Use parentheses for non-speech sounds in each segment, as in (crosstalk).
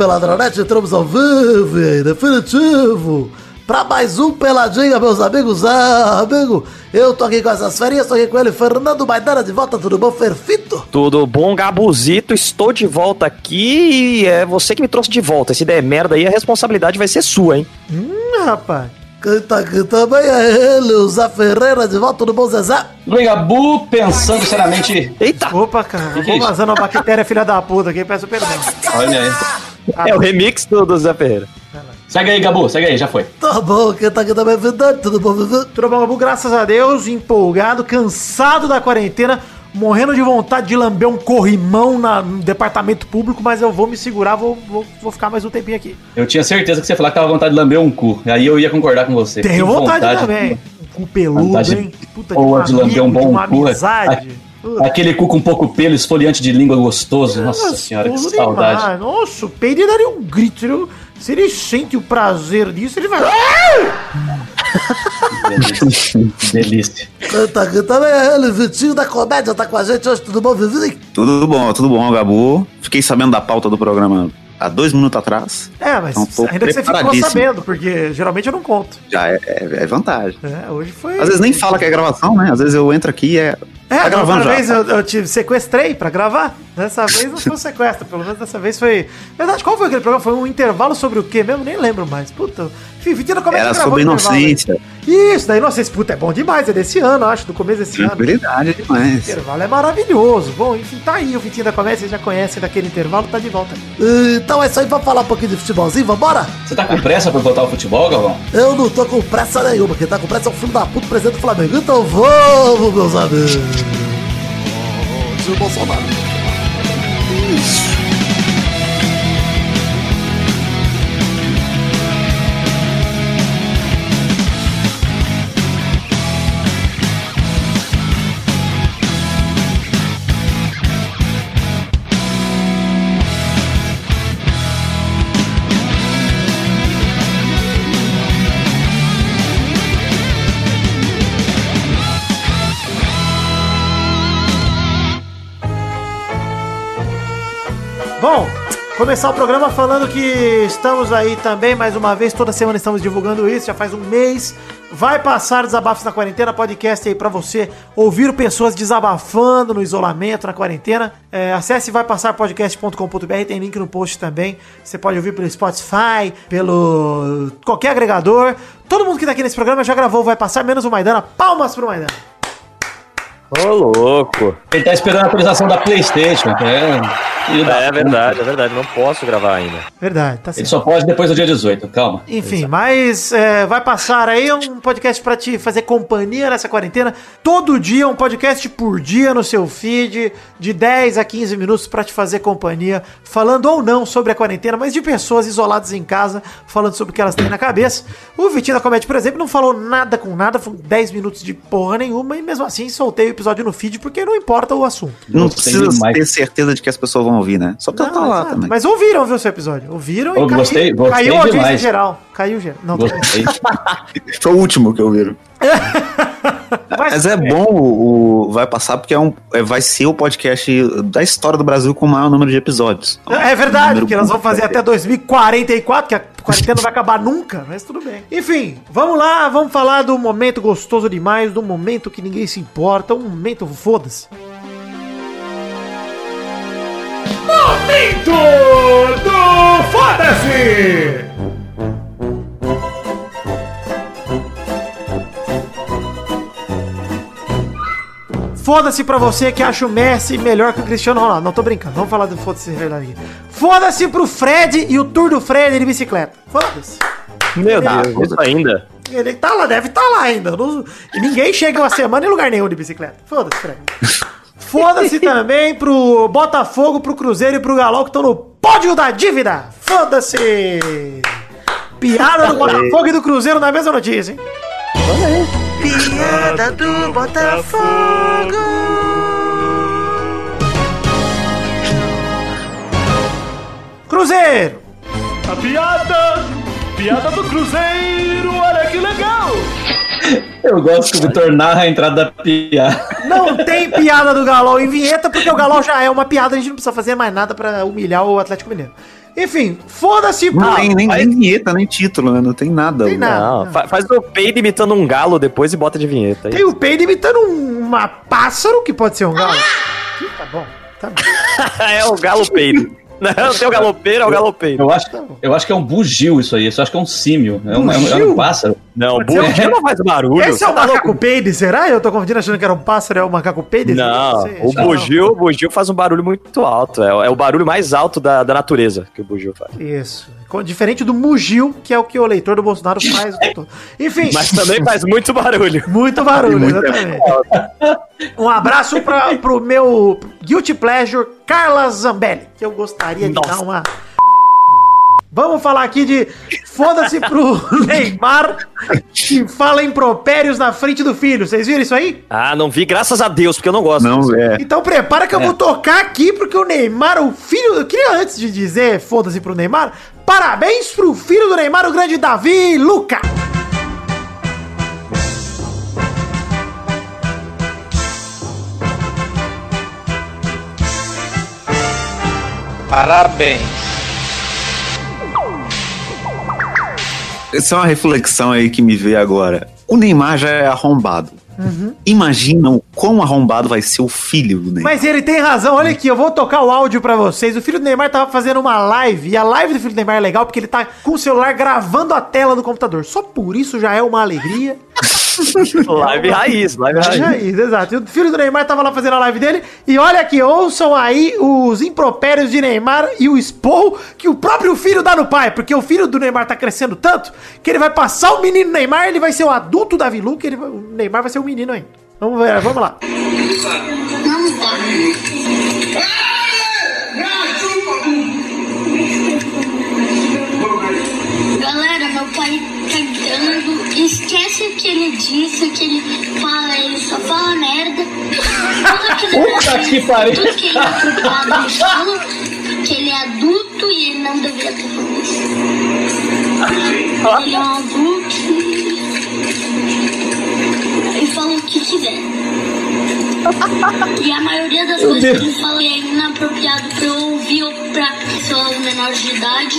Peladronete, entramos ao vivo e definitivo para mais um Peladinha, meus amigos. Ah, amigo, eu tô aqui com essas ferinhas, tô aqui com ele, Fernando Maidana de volta, tudo bom, Ferfito? Tudo bom, Gabuzito? Estou de volta aqui e é você que me trouxe de volta. Se der merda aí, a responsabilidade vai ser sua, hein? Hum, rapaz. Quem tá aqui também é ele, o Zé Ferreira de volta, tudo bom, Zezé? Gabu pensando seriamente. Eita! Opa, cara, Que que é vou vazando uma bactéria filha da puta aqui, peço perdão. Olha aí. É o remix do, do Zé Ferreira. Segue aí, Gabu, segue aí, já foi. Tá bom, quem tá aqui também Vidante, tudo bom? Tudo bom, Gabu? Graças a Deus, empolgado, cansado da quarentena, morrendo de vontade de lamber um corrimão na- no departamento público, mas eu vou me segurar, vou, vou, vou ficar mais um tempinho aqui. Eu tinha certeza que você ia falar que tava com vontade de lamber um cu. Aí eu ia concordar com você. Tenho Que vontade, também. Um cu peludo, Vontade hein? Puta boa de lamber um bom uma cu, amizade. Puta, Aquele cu com pouco pelo, esfoliante de língua gostoso. Nossa senhora, que saudade. demais. Nossa, o Peide daria um grito. Se ele, se ele sente o prazer disso, ele vai... (laughs) Delícia. Tá aqui também é ele, Vitinho da Comédia, tá com a gente hoje, tudo bom, Vivi? Tudo bom, tudo bom, Gabu. Fiquei sabendo da pauta do programa há dois minutos atrás. É, mas Então, ainda que você ficou sabendo, porque geralmente eu não conto. Já é, é- é vantagem. É, hoje foi... Às vezes nem fala que é gravação, né? Às vezes eu entro aqui e é. É, tá gravando já. vez eu, eu te sequestrei pra gravar. Dessa vez não foi um sequestro, pelo menos dessa vez foi. Verdade, qual foi aquele programa? Foi um intervalo sobre o quê mesmo? Nem lembro mais. Puta. Enfim, Vitina, como é que Era sobre o inocência. Isso, da inocência. Puta, é bom demais. É desse ano, acho, do começo desse ano. Tranquilidade O demais. intervalo é maravilhoso. Bom, enfim, tá aí o Vitinho da Comédia, vocês já conhecem daquele intervalo, tá de volta. Então é isso aí, vamos falar um pouquinho de futebolzinho, vambora? Você tá com pressa pra voltar ao futebol, Galvão? Eu não tô com pressa nenhuma, quem tá com pressa é o filho da puta, presidente do Flamengo. Então vamos, meus amigos. Seu Bolsonaro. Bom, começar o programa falando que estamos aí também, mais uma vez, toda semana estamos divulgando isso, já faz um mês. Vai passar Desabafos na Quarentena, podcast aí pra você ouvir pessoas desabafando no isolamento, na quarentena. É, acesse vaipassarpodcast.com.br, tem link no post também. Você pode ouvir pelo Spotify, pelo qualquer agregador. Todo mundo que tá aqui nesse programa já gravou Vai Passar, menos o Maidana. Palmas pro Maidana. Ô, louco. Ele tá esperando a atualização da Playstation. É, da É puta. verdade, é verdade. Não posso gravar ainda. Verdade, tá Ele certo. só pode depois do dia 18, calma. Enfim, mas é, vai passar aí um podcast pra te fazer companhia nessa quarentena. Todo dia, um podcast por dia no seu feed, de 10 a 15 minutos pra te fazer companhia, falando ou não sobre a quarentena, mas de pessoas isoladas em casa, falando sobre o que elas têm na cabeça. O Vitinho da Comédia, por exemplo, não falou nada com nada, foi 10 minutos de porra nenhuma, e mesmo assim soltei o episódio no feed porque não importa o assunto. Não Gostei precisa demais. ter certeza de que as pessoas vão ouvir, né? Só pra Não, estar lá também. Mas ouviram, viu, seu episódio? Ouviram Eu gostei- gostei caiu a audiência demais. geral. Caiu geral. Não. (laughs) (laughs) Foi o último que eu vi. (laughs) Mas é bom o, o- Vai Passar porque é um, é- vai ser o podcast da história do Brasil com o maior número de episódios. É verdade, Número porque nós vamos fazer até 2044, que a quarentena não vai acabar nunca, mas tudo bem. Enfim, vamos lá, vamos falar do momento gostoso demais, do momento que ninguém se importa, um momento foda-se. Momento do foda-se! Foda-se pra você que acha o Messi melhor que o Cristiano Ronaldo. Não tô brincando, vamos falar do foda-se de verdade aqui. Foda-se pro Fred e o Tour do Fred de bicicleta. Foda-se. Meu Ah, Deus, isso ainda. Ele tá lá, deve estar lá ainda. Não- ninguém chega uma semana em lugar nenhum de bicicleta. Foda-se, Fred. Foda-se (laughs) também pro Botafogo, pro Cruzeiro e pro Galão que estão no pódio da dívida. Foda-se. Piada do Botafogo e do Cruzeiro na mesma notícia, hein? Piada do Botafogo. Cruzeiro. A piada! Piada do Cruzeiro, olha que legal! Eu gosto de tornar a entrada da piada. Não tem piada do Galol em vinheta, porque o Galol já é uma piada, a gente não precisa fazer mais nada pra humilhar o Atlético Mineiro. Enfim, foda-se. Não tem nem, nem vinheta, nem título, né? Não tem nada. Tem nada. Não, fa- faz o peido imitando um galo depois e bota de vinheta. aí. Tem o peido imitando um uma pássaro, que pode ser um galo. Ih, Tá bom, tá bom. (laughs) é o galo peido. (laughs) Não, tem o galopeiro, é o galopeiro. Eu acho, eu acho que é um bugio isso aí. Eu acho que é um símio. É um, é um- é um pássaro. Não, bugio um- não faz barulho. Esse é o tá louco? macaco peide, será? Eu tô confundindo achando que era um pássaro, é o macaco peide? Não, sei, o bugio, o bugio faz um barulho muito alto. É, é o barulho mais alto da, da natureza que o bugio faz. Isso. Diferente do mugil, que é o que o eleitor do Bolsonaro faz. o. Enfim, Mas também faz muito barulho. muito barulho, exatamente. Um abraço pra, pro meu Guilty Pleasure, Carla Zambelli, que eu gostaria de Nossa. dar uma. Vamos falar aqui de foda-se pro (laughs) Neymar que fala impropérios na frente do filho. Vocês viram isso aí? Ah, não vi, graças a Deus, porque eu não gosto. Não, é. Então prepara que eu vou tocar aqui, porque o Neymar, o filho. Eu queria antes de dizer foda-se pro Neymar, parabéns pro filho do Neymar, o grande Davi Luca. Parabéns. Essa é uma reflexão aí que me veio agora. O Neymar já é arrombado. Imaginam quão arrombado vai ser o filho do Neymar. Mas ele tem razão, olha aqui, eu vou tocar o áudio pra vocês. O filho do Neymar tava fazendo uma live, e a live do filho do Neymar é legal porque ele tá com o celular gravando a tela do computador. Só por isso já é uma alegria. (laughs) Live raiz, live raiz. Isso, exato. E o filho do Neymar tava lá fazendo a live dele. E olha aqui, ouçam aí os impropérios de Neymar e o expor que o próprio filho dá no pai. Porque o filho do Neymar tá crescendo tanto que ele vai passar o menino Neymar, ele vai ser o adulto da Vilu, que ele, o Neymar vai ser o menino ainda. Vamos ver, vamos lá. Esquece o que ele disse, o que ele fala, ele só fala merda. Tudo Puta que pariu. Tudo que ele é fala que ele é adulto e ele não deveria ter falado isso. Ele é um adulto e fala o que quiser. E a maioria das coisas que ele fala é inapropriado pra eu ouvir ou pra pessoas menores de idade.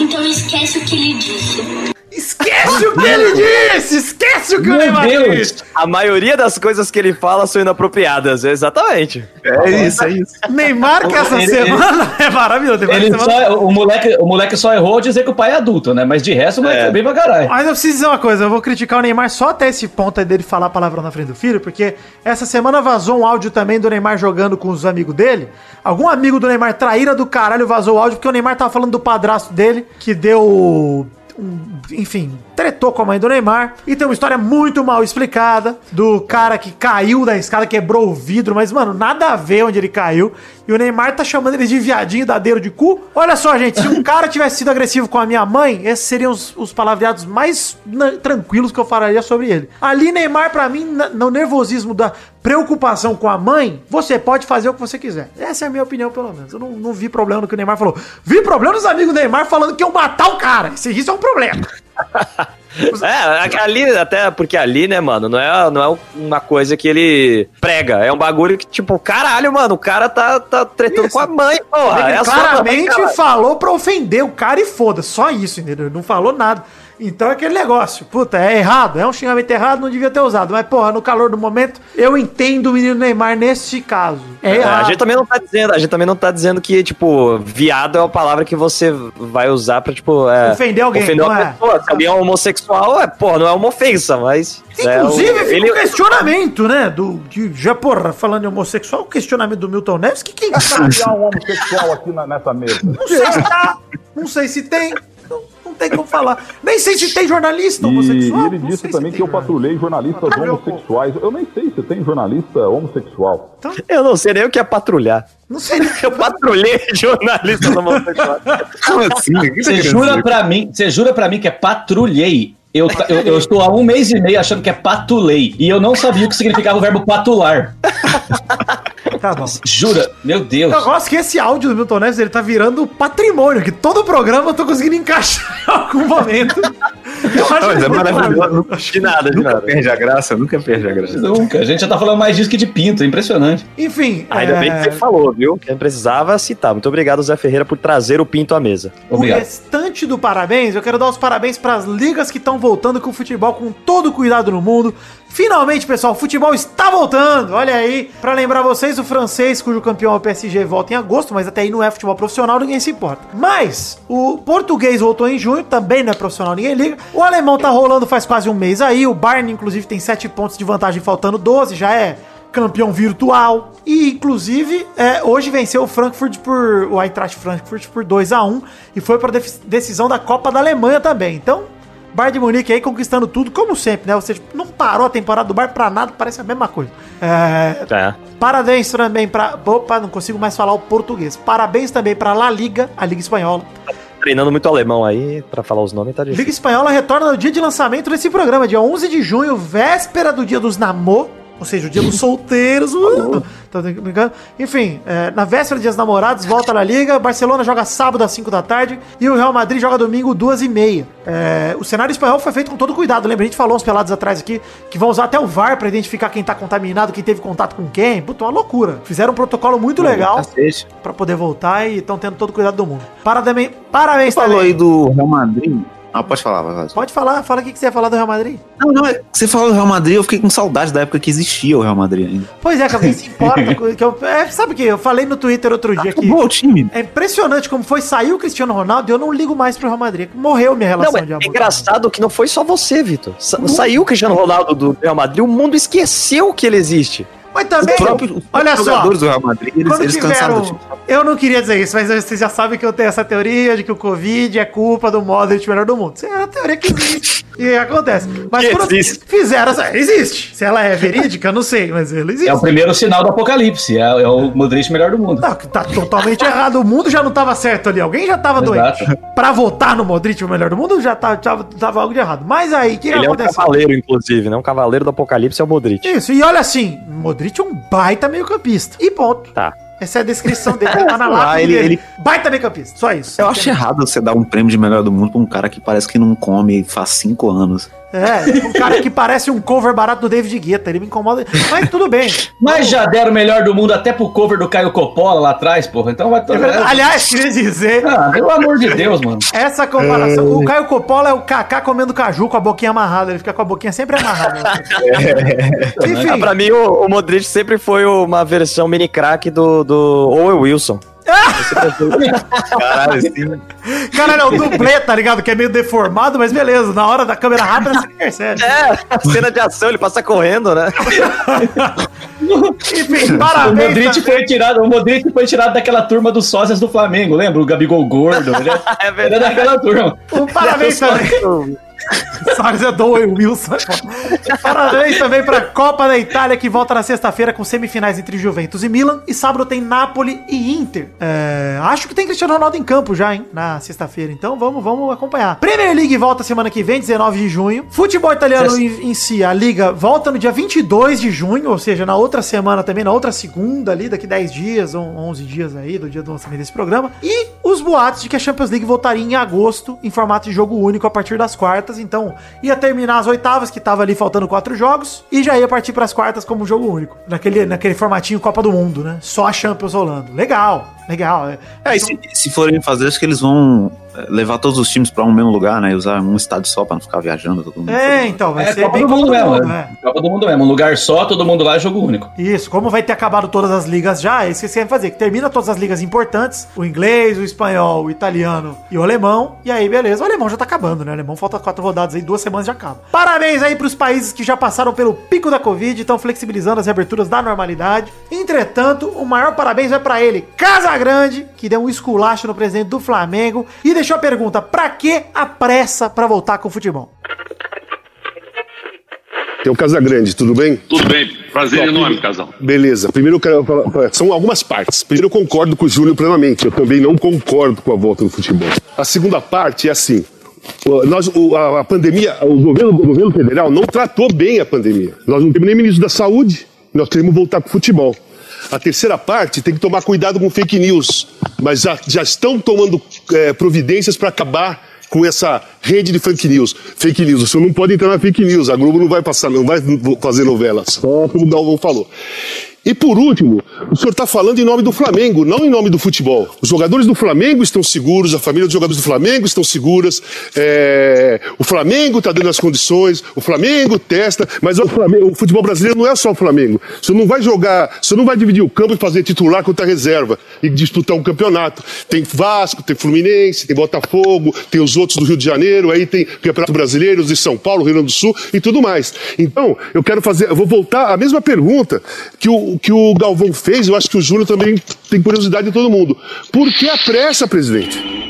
Então esquece o que ele disse. Esquece o que ele disse! Esquece o que o Meu Neymar Deus. disse! A maioria das coisas que ele fala são inapropriadas, exatamente. É isso, é isso. Neymar, que essa Ele- semana (laughs) é maravilhoso. Neymar, Ele semana- só, o, moleque, o moleque só errou dizer que o pai é adulto, né? Mas de resto, o moleque É. foi bem pra caralho. Mas eu preciso dizer uma coisa, eu vou criticar o Neymar só até esse ponto aí dele falar palavrão na frente do filho, porque essa semana vazou um áudio também do Neymar jogando com os amigos dele. Algum amigo do Neymar traíra do caralho vazou o áudio, porque o Neymar tava falando do padrasto dele, que deu. Enfim, tretou com a mãe do Neymar. E tem uma história muito mal explicada do cara que caiu da escada, quebrou o vidro, mas, mano, nada a ver onde ele caiu. E o Neymar tá chamando ele de viadinho dadeiro de cu. Olha só, gente, se um (laughs) cara tivesse sido agressivo com a minha mãe, esses seriam os, os palavreados mais tranquilos que eu falaria sobre ele. Ali, Neymar, pra mim, no nervosismo da preocupação com a mãe, você pode fazer o que você quiser. Essa é a minha opinião, pelo menos. Eu não, não vi problema no que o Neymar falou. Vi problema dos amigos do Neymar falando que iam matar o cara. Isso é um problema. (laughs) É, ali, até porque ali, né, mano, não é, não é uma coisa que ele prega. É um bagulho que, tipo, caralho, mano, o cara tá, tá tretando Isso. com a mãe, porra. Ele é mãe, claramente caralho. falou pra ofender o cara e foda, só isso, entendeu? Não falou nada. Então é aquele negócio, puta, é errado, é um xingamento errado, não devia ter usado. Mas, porra, no calor do momento, eu entendo o menino Neymar nesse caso. É, É, errado. a gente também não tá dizendo, a gente também não tá dizendo que, tipo, viado é uma palavra que você vai usar pra, tipo, é, Ofender alguém, Ofender uma não é? pessoa. Se alguém é homossexual, é, porra, não é uma ofensa, mas. Inclusive, é, o- fica ele, um questionamento, né? Do, de, já, porra, falando em homossexual, o questionamento do Milton Neves, que quem sabe? Há um homossexual aqui na- nessa mesa. Não sei se tá, não sei se tem, não, tem como falar. Nem sei se tem jornalista E homossexual. ele não disse também que eu jornalista. patrulhei jornalistas Patrulhou, homossexuais. Eu nem sei se tem jornalista homossexual. eu não sei nem o que é patrulhar. Não sei nem. Eu patrulhei jornalista (laughs) homossexual. Como assim? Você jura pra mim, você jura pra mim que é patrulhei? Eu, eu, eu estou há um mês e meio achando que é patulei. E eu não sabia o que significava o verbo patular. (laughs) Tá bom. Jura? Meu Deus. Eu gosto que esse áudio do Milton Neves ele tá virando patrimônio, que todo programa eu tô conseguindo encaixar (laughs) em algum momento. Eu acho Mas é muito maravilhoso. maneiro. De nada, de Nunca nada. perde a graça, nunca perde a graça. Nunca. A gente já tá falando mais disso que de pinto. É impressionante. Enfim, Ainda bem que é, você falou, viu? Quem precisava citar. Muito obrigado, Zé Ferreira, por trazer o pinto à mesa. o Obrigado. restante do parabéns, eu quero dar os parabéns para as ligas que estão voltando com o futebol com todo o cuidado no mundo. Finalmente, pessoal, o futebol está voltando. Olha aí, para lembrar vocês, o francês, cujo campeão é o PSG, volta em agosto, mas até aí não é futebol profissional, ninguém se importa. Mas o português voltou em junho, também não é profissional, ninguém liga. O alemão tá rolando faz quase um mês aí. O Bayern, inclusive, tem 7 pontos de vantagem, faltando 12, já é campeão virtual. E, inclusive, é, hoje venceu o Frankfurt por. O Eintracht Frankfurt por 2 a 1 e foi para decisão da Copa da Alemanha também. Então, Bayern de Munique aí conquistando tudo, como sempre, né? Ou seja, não parou a temporada do Bayern pra nada, parece a mesma coisa. É, É. Parabéns também pra. Opa, não consigo mais falar o português. Parabéns também pra La Liga, a Liga Espanhola. Treinando muito alemão aí, pra falar os nomes tá difícil. Liga Espanhola retorna no dia de lançamento desse programa, dia 11 de junho, véspera do dia dos namor, ou seja, o dia dos solteiros. uh, tá brincando? Enfim, é, na véspera do dia dos namorados, volta na Liga. Barcelona joga sábado às 5 da tarde e o Real Madrid joga domingo 2 e meia. É, o cenário espanhol foi feito com todo cuidado. Lembra, a gente falou uns pelados atrás aqui que vão usar até o VAR pra identificar quem tá contaminado, quem teve contato com quem. Puta, uma loucura. Fizeram um protocolo muito legal Cacete. pra poder voltar e estão tendo todo o cuidado do mundo. Parabéns, parabéns Você falou também. aí do Real Madrid. Ah, pode falar, vai, vai. Pode falar, fala o que que você ia falar do Real Madrid. Não, não, é que você falou do Real Madrid, eu fiquei com saudade da época que existia o Real Madrid ainda. Pois é, que alguém se importa. (laughs) que eu, é, sabe o que? Eu falei no Twitter outro dia que. Acabou o time. É impressionante como foi sair o Cristiano Ronaldo e eu não ligo mais pro Real Madrid. Morreu minha relação Não, é, de é amor. engraçado que não foi só você, Vitor. Sa- Saiu o Cristiano Ronaldo do Real Madrid, o mundo esqueceu que ele existe. Mas também. Os olha só. jogadores do Real Madrid, eles, eles cansaram do time. tiveram. Eu não queria dizer isso, mas vocês já sabem que eu tenho essa teoria de que o Covid é culpa do Modric melhor do mundo. Isso é uma teoria que existe. e acontece. Mas Que quando existe. fizeram. essa- Existe. Se ela é verídica, eu não sei, mas ela existe. É o primeiro sinal do apocalipse. É, é o Modric melhor do mundo. Não, que tá totalmente errado. O mundo já não tava certo ali. Alguém já tava Exato. doente. Pra votar no Modric, o melhor do mundo, já tava, tava, tava algo de errado. Mas aí, o que, que Ele é um cavaleiro, inclusive, né? Um cavaleiro do apocalipse é o Modric. Isso, e olha assim, Modric é um baita meio-campista. E ponto. Tá. Essa é a descrição dele. Tá (laughs) na lápide ele- ele- Baita meio-campista. Só isso. Eu acho errado você dar um prêmio de melhor do mundo pra um cara que parece que não come faz cinco anos. É, um cara que parece um cover barato do David Guetta. Ele me incomoda. Mas tudo bem. Mas já deram o melhor do mundo até pro cover do Caio Coppola lá atrás, porra. Então vai É verdade. Aliás, queria dizer. Ah, pelo amor de Deus, mano. Essa comparação. O Caio Coppola é o Kaká comendo caju com a boquinha amarrada. Ele fica com a boquinha sempre amarrada. Ah, Enfim. pra mim, o, o Modric sempre foi uma versão mini crack do, do Owen Wilson. Caralho, assim. Caralho, é o dublê, tá ligado? Que é meio deformado, mas beleza. Na hora da câmera rápida você percebe. É, cena de ação, ele passa correndo, né? (laughs) Enfim, O parabéns. Modric também. foi tirado, o Modric foi tirado daquela turma dos sócios do Flamengo, lembra? O Gabigol gordo. (laughs) Ele é, É ele é verdade. daquela turma. Um parabéns também. (laughs) Soares é do Owen Wilson. Parabéns também pra Copa da Itália, que volta na sexta-feira com semifinais entre Juventus e Milan. E sábado tem Napoli e Inter. É, acho que tem Cristiano Ronaldo em campo já, hein? Na sexta-feira. Então vamos, vamos acompanhar. Premier League volta semana que vem, 19 de junho. Futebol italiano em, em si, a Liga volta no dia 22 de junho, ou seja, na outra semana também, na outra segunda ali, daqui 10 dias, ou 11 dias aí, do dia do lançamento desse programa. E os boatos de que a Champions League voltaria em agosto, em formato de jogo único a partir das quartas. Então, ia terminar as oitavas, que tava ali faltando quatro jogos, e já ia partir pras quartas como jogo único. Naquele, naquele formatinho Copa do Mundo, né? Só a Champions rolando. Legal, legal. É, É, e se, se forem fazer, acho que eles vão é, levar todos os times pra um mesmo lugar, né? E usar um estádio só pra não ficar viajando todo mundo. É, então, vai É ser Copa bem do Mundo Copa do mesmo. Mundo, né? é. Copa do Mundo mesmo. Um lugar só, todo mundo lá, jogo único. Isso, como vai ter acabado todas as ligas já, é isso que eles querem fazer. Que termina todas as ligas importantes: o inglês, o espanhol, o italiano e o alemão. E aí, beleza. O alemão já tá acabando, né? O alemão falta quatro rodadas aí, duas semanas já acaba. Parabéns aí pros países que já passaram pelo pico da Covid e estão flexibilizando as reaberturas da normalidade. Entretanto, o maior parabéns vai pra ele, Casagrande, que deu um esculacho no presidente do Flamengo e deixou a pergunta: pra que a pressa pra voltar com o futebol? Tem o Casagrande, tudo bem? Tudo bem, prazer enorme, casal. Beleza. Primeiro eu quero falar, são algumas partes. Primeiro eu concordo com o Júlio plenamente. Eu também não concordo com a volta do futebol. A segunda parte é assim. Nós, a, pandemia, o governo, o governo federal não tratou bem a pandemia. Nós não temos nem ministro da saúde, nós queremos voltar com o futebol. A terceira parte tem que tomar cuidado com fake news, mas já, já estão tomando é, providências para acabar com essa rede de fake news. Fake news, o senhor não pode entrar na fake news, a Globo não vai passar, não vai fazer novela, só como o Galvão falou. E por último, o senhor está falando em nome do Flamengo, não em nome do futebol. Os jogadores do Flamengo estão seguros, a família dos jogadores do Flamengo estão seguras, é, o Flamengo está dando as condições, o Flamengo testa, mas o, Flamengo, o, futebol brasileiro não é só o Flamengo. Senhor não vai jogar, senhor não vai dividir o campo e fazer titular contra reserva e disputar um campeonato. Tem Vasco, tem Fluminense, tem Botafogo, tem os outros do Rio de Janeiro, aí tem Campeonato Brasileiro, de São Paulo, Rio Grande do Sul e tudo mais. Então, eu quero fazer, eu vou voltar à mesma pergunta que o que o Galvão fez, eu acho que o Júnior também tem curiosidade de todo mundo. Por que a pressa, presidente?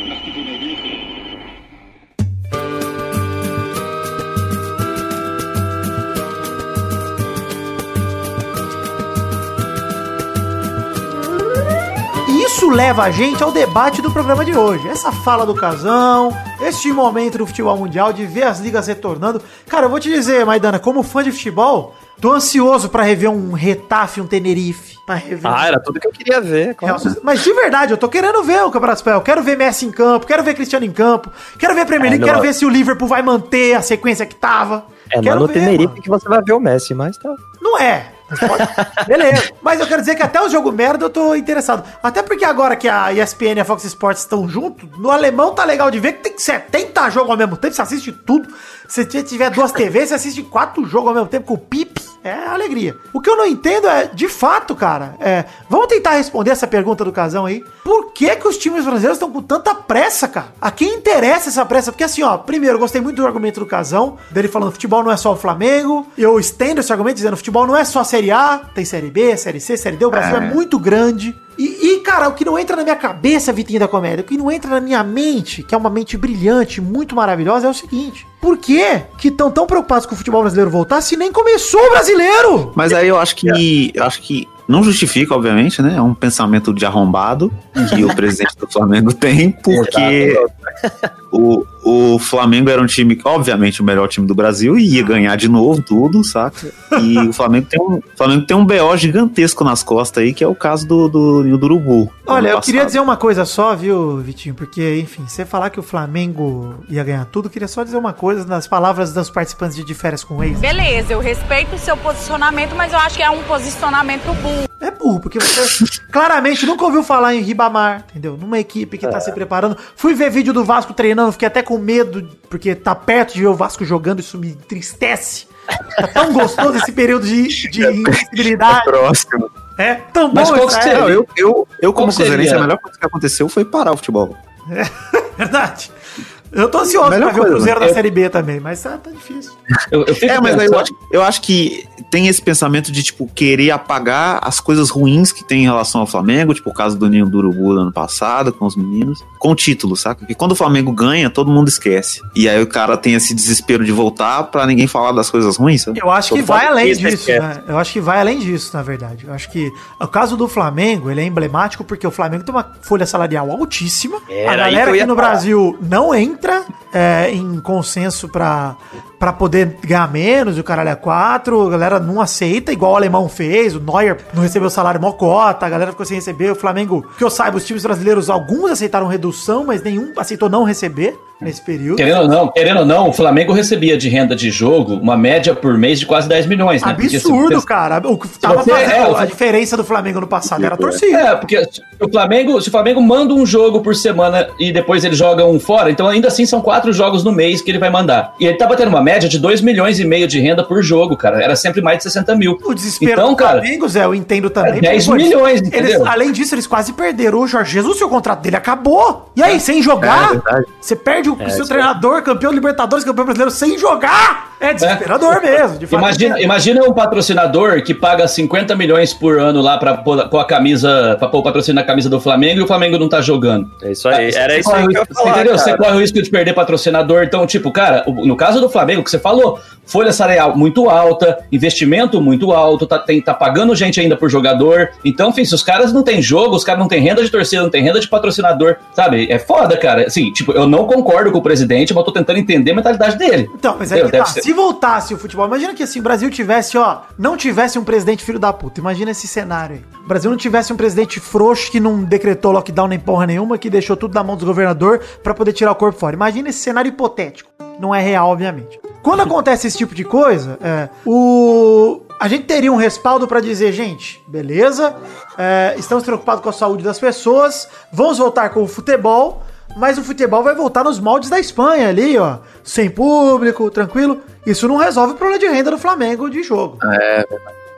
Isso leva a gente ao debate do programa de hoje. Essa fala do casão, este momento do futebol mundial, de ver as ligas retornando. Cara, eu vou te dizer, Maidana, como fã de futebol, Tô ansioso pra rever um Retafe, um Tenerife. Pra rever ah, era tudo que eu queria ver. Claro. Mas de verdade, eu tô querendo ver o Campeonato Espanhol. Quero ver Messi em campo, quero ver Cristiano em campo, quero ver Premier League, é, quero ver se o Liverpool vai manter a sequência que tava. É, quero não é no ver, Tenerife mano. que você vai ver o Messi, mas tá. Não é. Pode... (laughs) Beleza. Mas eu quero dizer que até o jogo merda eu tô interessado. Até porque agora que a ESPN e a Fox Sports estão juntos, no alemão tá legal de ver que tem 70 jogos ao mesmo tempo, você assiste tudo. Se tiver duas TVs, você assiste quatro jogos ao mesmo tempo com o Pip. É alegria. O que eu não entendo é, de fato, cara, é, vamos tentar responder essa pergunta do casão aí. Por que que os times brasileiros estão com tanta pressa, cara? A quem interessa essa pressa? Porque assim, ó, primeiro, eu gostei muito do argumento do casão, dele falando futebol não é só o Flamengo. Eu estendo esse argumento dizendo futebol não é só a Série A, tem Série B, Série C, Série D. O Brasil é, é muito grande. E, e, cara, o que não entra na minha cabeça, Vitinho da Comédia, o que não entra na minha mente, que é uma mente brilhante, muito maravilhosa, é o seguinte: por que que estão tão preocupados com o futebol brasileiro voltar se nem começou o brasileiro? Mas aí eu acho que eu acho que não justifica, obviamente, né? É um pensamento de arrombado que o presidente do Flamengo tem, porque o, o Flamengo era um time, obviamente, o melhor time do Brasil e ia ganhar de novo tudo, saca? E (laughs) o Flamengo tem um, Flamengo tem um BO gigantesco nas costas aí, que é o caso do, do, do Urubu. Olha, eu queria dizer uma coisa só, viu, Vitinho? Porque, enfim, você falar que o Flamengo ia ganhar tudo, eu queria só dizer uma coisa nas palavras dos participantes de De Férias com o Ex. Beleza, eu respeito o seu posicionamento, mas eu acho que é um posicionamento burro. É burro, porque você (laughs) claramente nunca ouviu falar em Ribamar, entendeu? Numa equipe que tá é. se preparando. Fui ver vídeo do Vasco treinando, fiquei até com medo, porque tá perto de ver o Vasco jogando, isso me entristece. Tá tão gostoso esse período de, de é invincibilidade. É próximo. É tão bom Mas qual que seria? Eu, eu, eu como cruzeirense, a melhor coisa que aconteceu foi parar o futebol. É, (laughs) verdade. Eu tô ansioso Melhor pra ver coisa, o Cruzeiro da Série B também, mas tá, tá difícil. Eu, eu é, mas eu acho, eu acho que tem esse pensamento de, tipo, querer apagar as coisas ruins que tem em relação ao Flamengo, tipo o caso do Ninho do Urubu do ano passado, com os meninos, com o título, saca? Porque quando o Flamengo ganha, todo mundo esquece. E aí o cara tem esse desespero de voltar pra ninguém falar das coisas ruins, sabe? Eu acho que vai além disso, né? Eu acho que vai além disso, na verdade. Eu acho que o caso do Flamengo, ele é emblemático porque o Flamengo tem uma folha salarial altíssima. Era a galera aqui no falar. Brasil não entra é, em consenso pra para poder ganhar menos, o caralho é quatro, a galera não aceita, igual o alemão fez, o Neuer não recebeu salário mocota, a galera ficou sem receber, o Flamengo, que eu saiba, os times brasileiros, alguns aceitaram redução, mas nenhum aceitou não receber nesse período. Querendo ou não, querendo ou não, o Flamengo recebia de renda de jogo uma média por mês de quase 10 milhões, né? Absurdo, você, cara. O que tava fazendo é, a diferença do Flamengo no passado era a torcida. É, porque o Flamengo, se o Flamengo manda um jogo por semana e depois ele joga um fora, então ainda assim são quatro jogos no mês que ele vai mandar. E ele tava tendo uma média de 2 milhões e meio de renda por jogo, cara. Era sempre mais de 60 mil. O desespero então, do cara, Flamengo, Zé, eu entendo também. É 10 milhões, eles, eles, além disso, eles quase perderam o Jorge Jesus, o contrato dele acabou. E aí, é. sem jogar, é você perde o é, seu treinador campeão Libertadores, campeão brasileiro sem jogar. É desesperador é. mesmo. De imagina, imagina um patrocinador que paga 50 milhões por ano lá pra pôr, pôr a camisa, pra pôr o patrocínio na camisa do Flamengo e o Flamengo não tá jogando. É isso aí. Era isso aí que eu falar, Entendeu? Cara. Você corre o risco de perder patrocinador. Então, tipo, cara, no caso do Flamengo, que você falou, folha salarial muito alta, investimento muito alto, tá, tem, tá pagando gente ainda por jogador. Então, enfim, se os caras não têm jogo, os caras não têm renda de torcida, não têm renda de patrocinador, sabe? É foda, cara. Assim, tipo, eu não concordo com o presidente, mas eu tô tentando entender a mentalidade dele. Então, mas aí tá, se se voltasse o futebol, imagina que assim, o Brasil tivesse, ó, não tivesse um presidente filho da puta. Imagina esse cenário aí. O Brasil não tivesse um presidente frouxo que não decretou lockdown nem porra nenhuma, que deixou tudo na mão dos governador pra poder tirar o corpo fora. Imagina esse cenário hipotético. Não é real, obviamente. Quando acontece esse tipo de coisa, é, o a gente teria um respaldo pra dizer, gente, beleza, é, estamos preocupados com a saúde das pessoas, vamos voltar com o futebol, mas o futebol vai voltar nos moldes da Espanha ali, ó, sem público, tranquilo. Isso não resolve o problema de renda do Flamengo de jogo. É,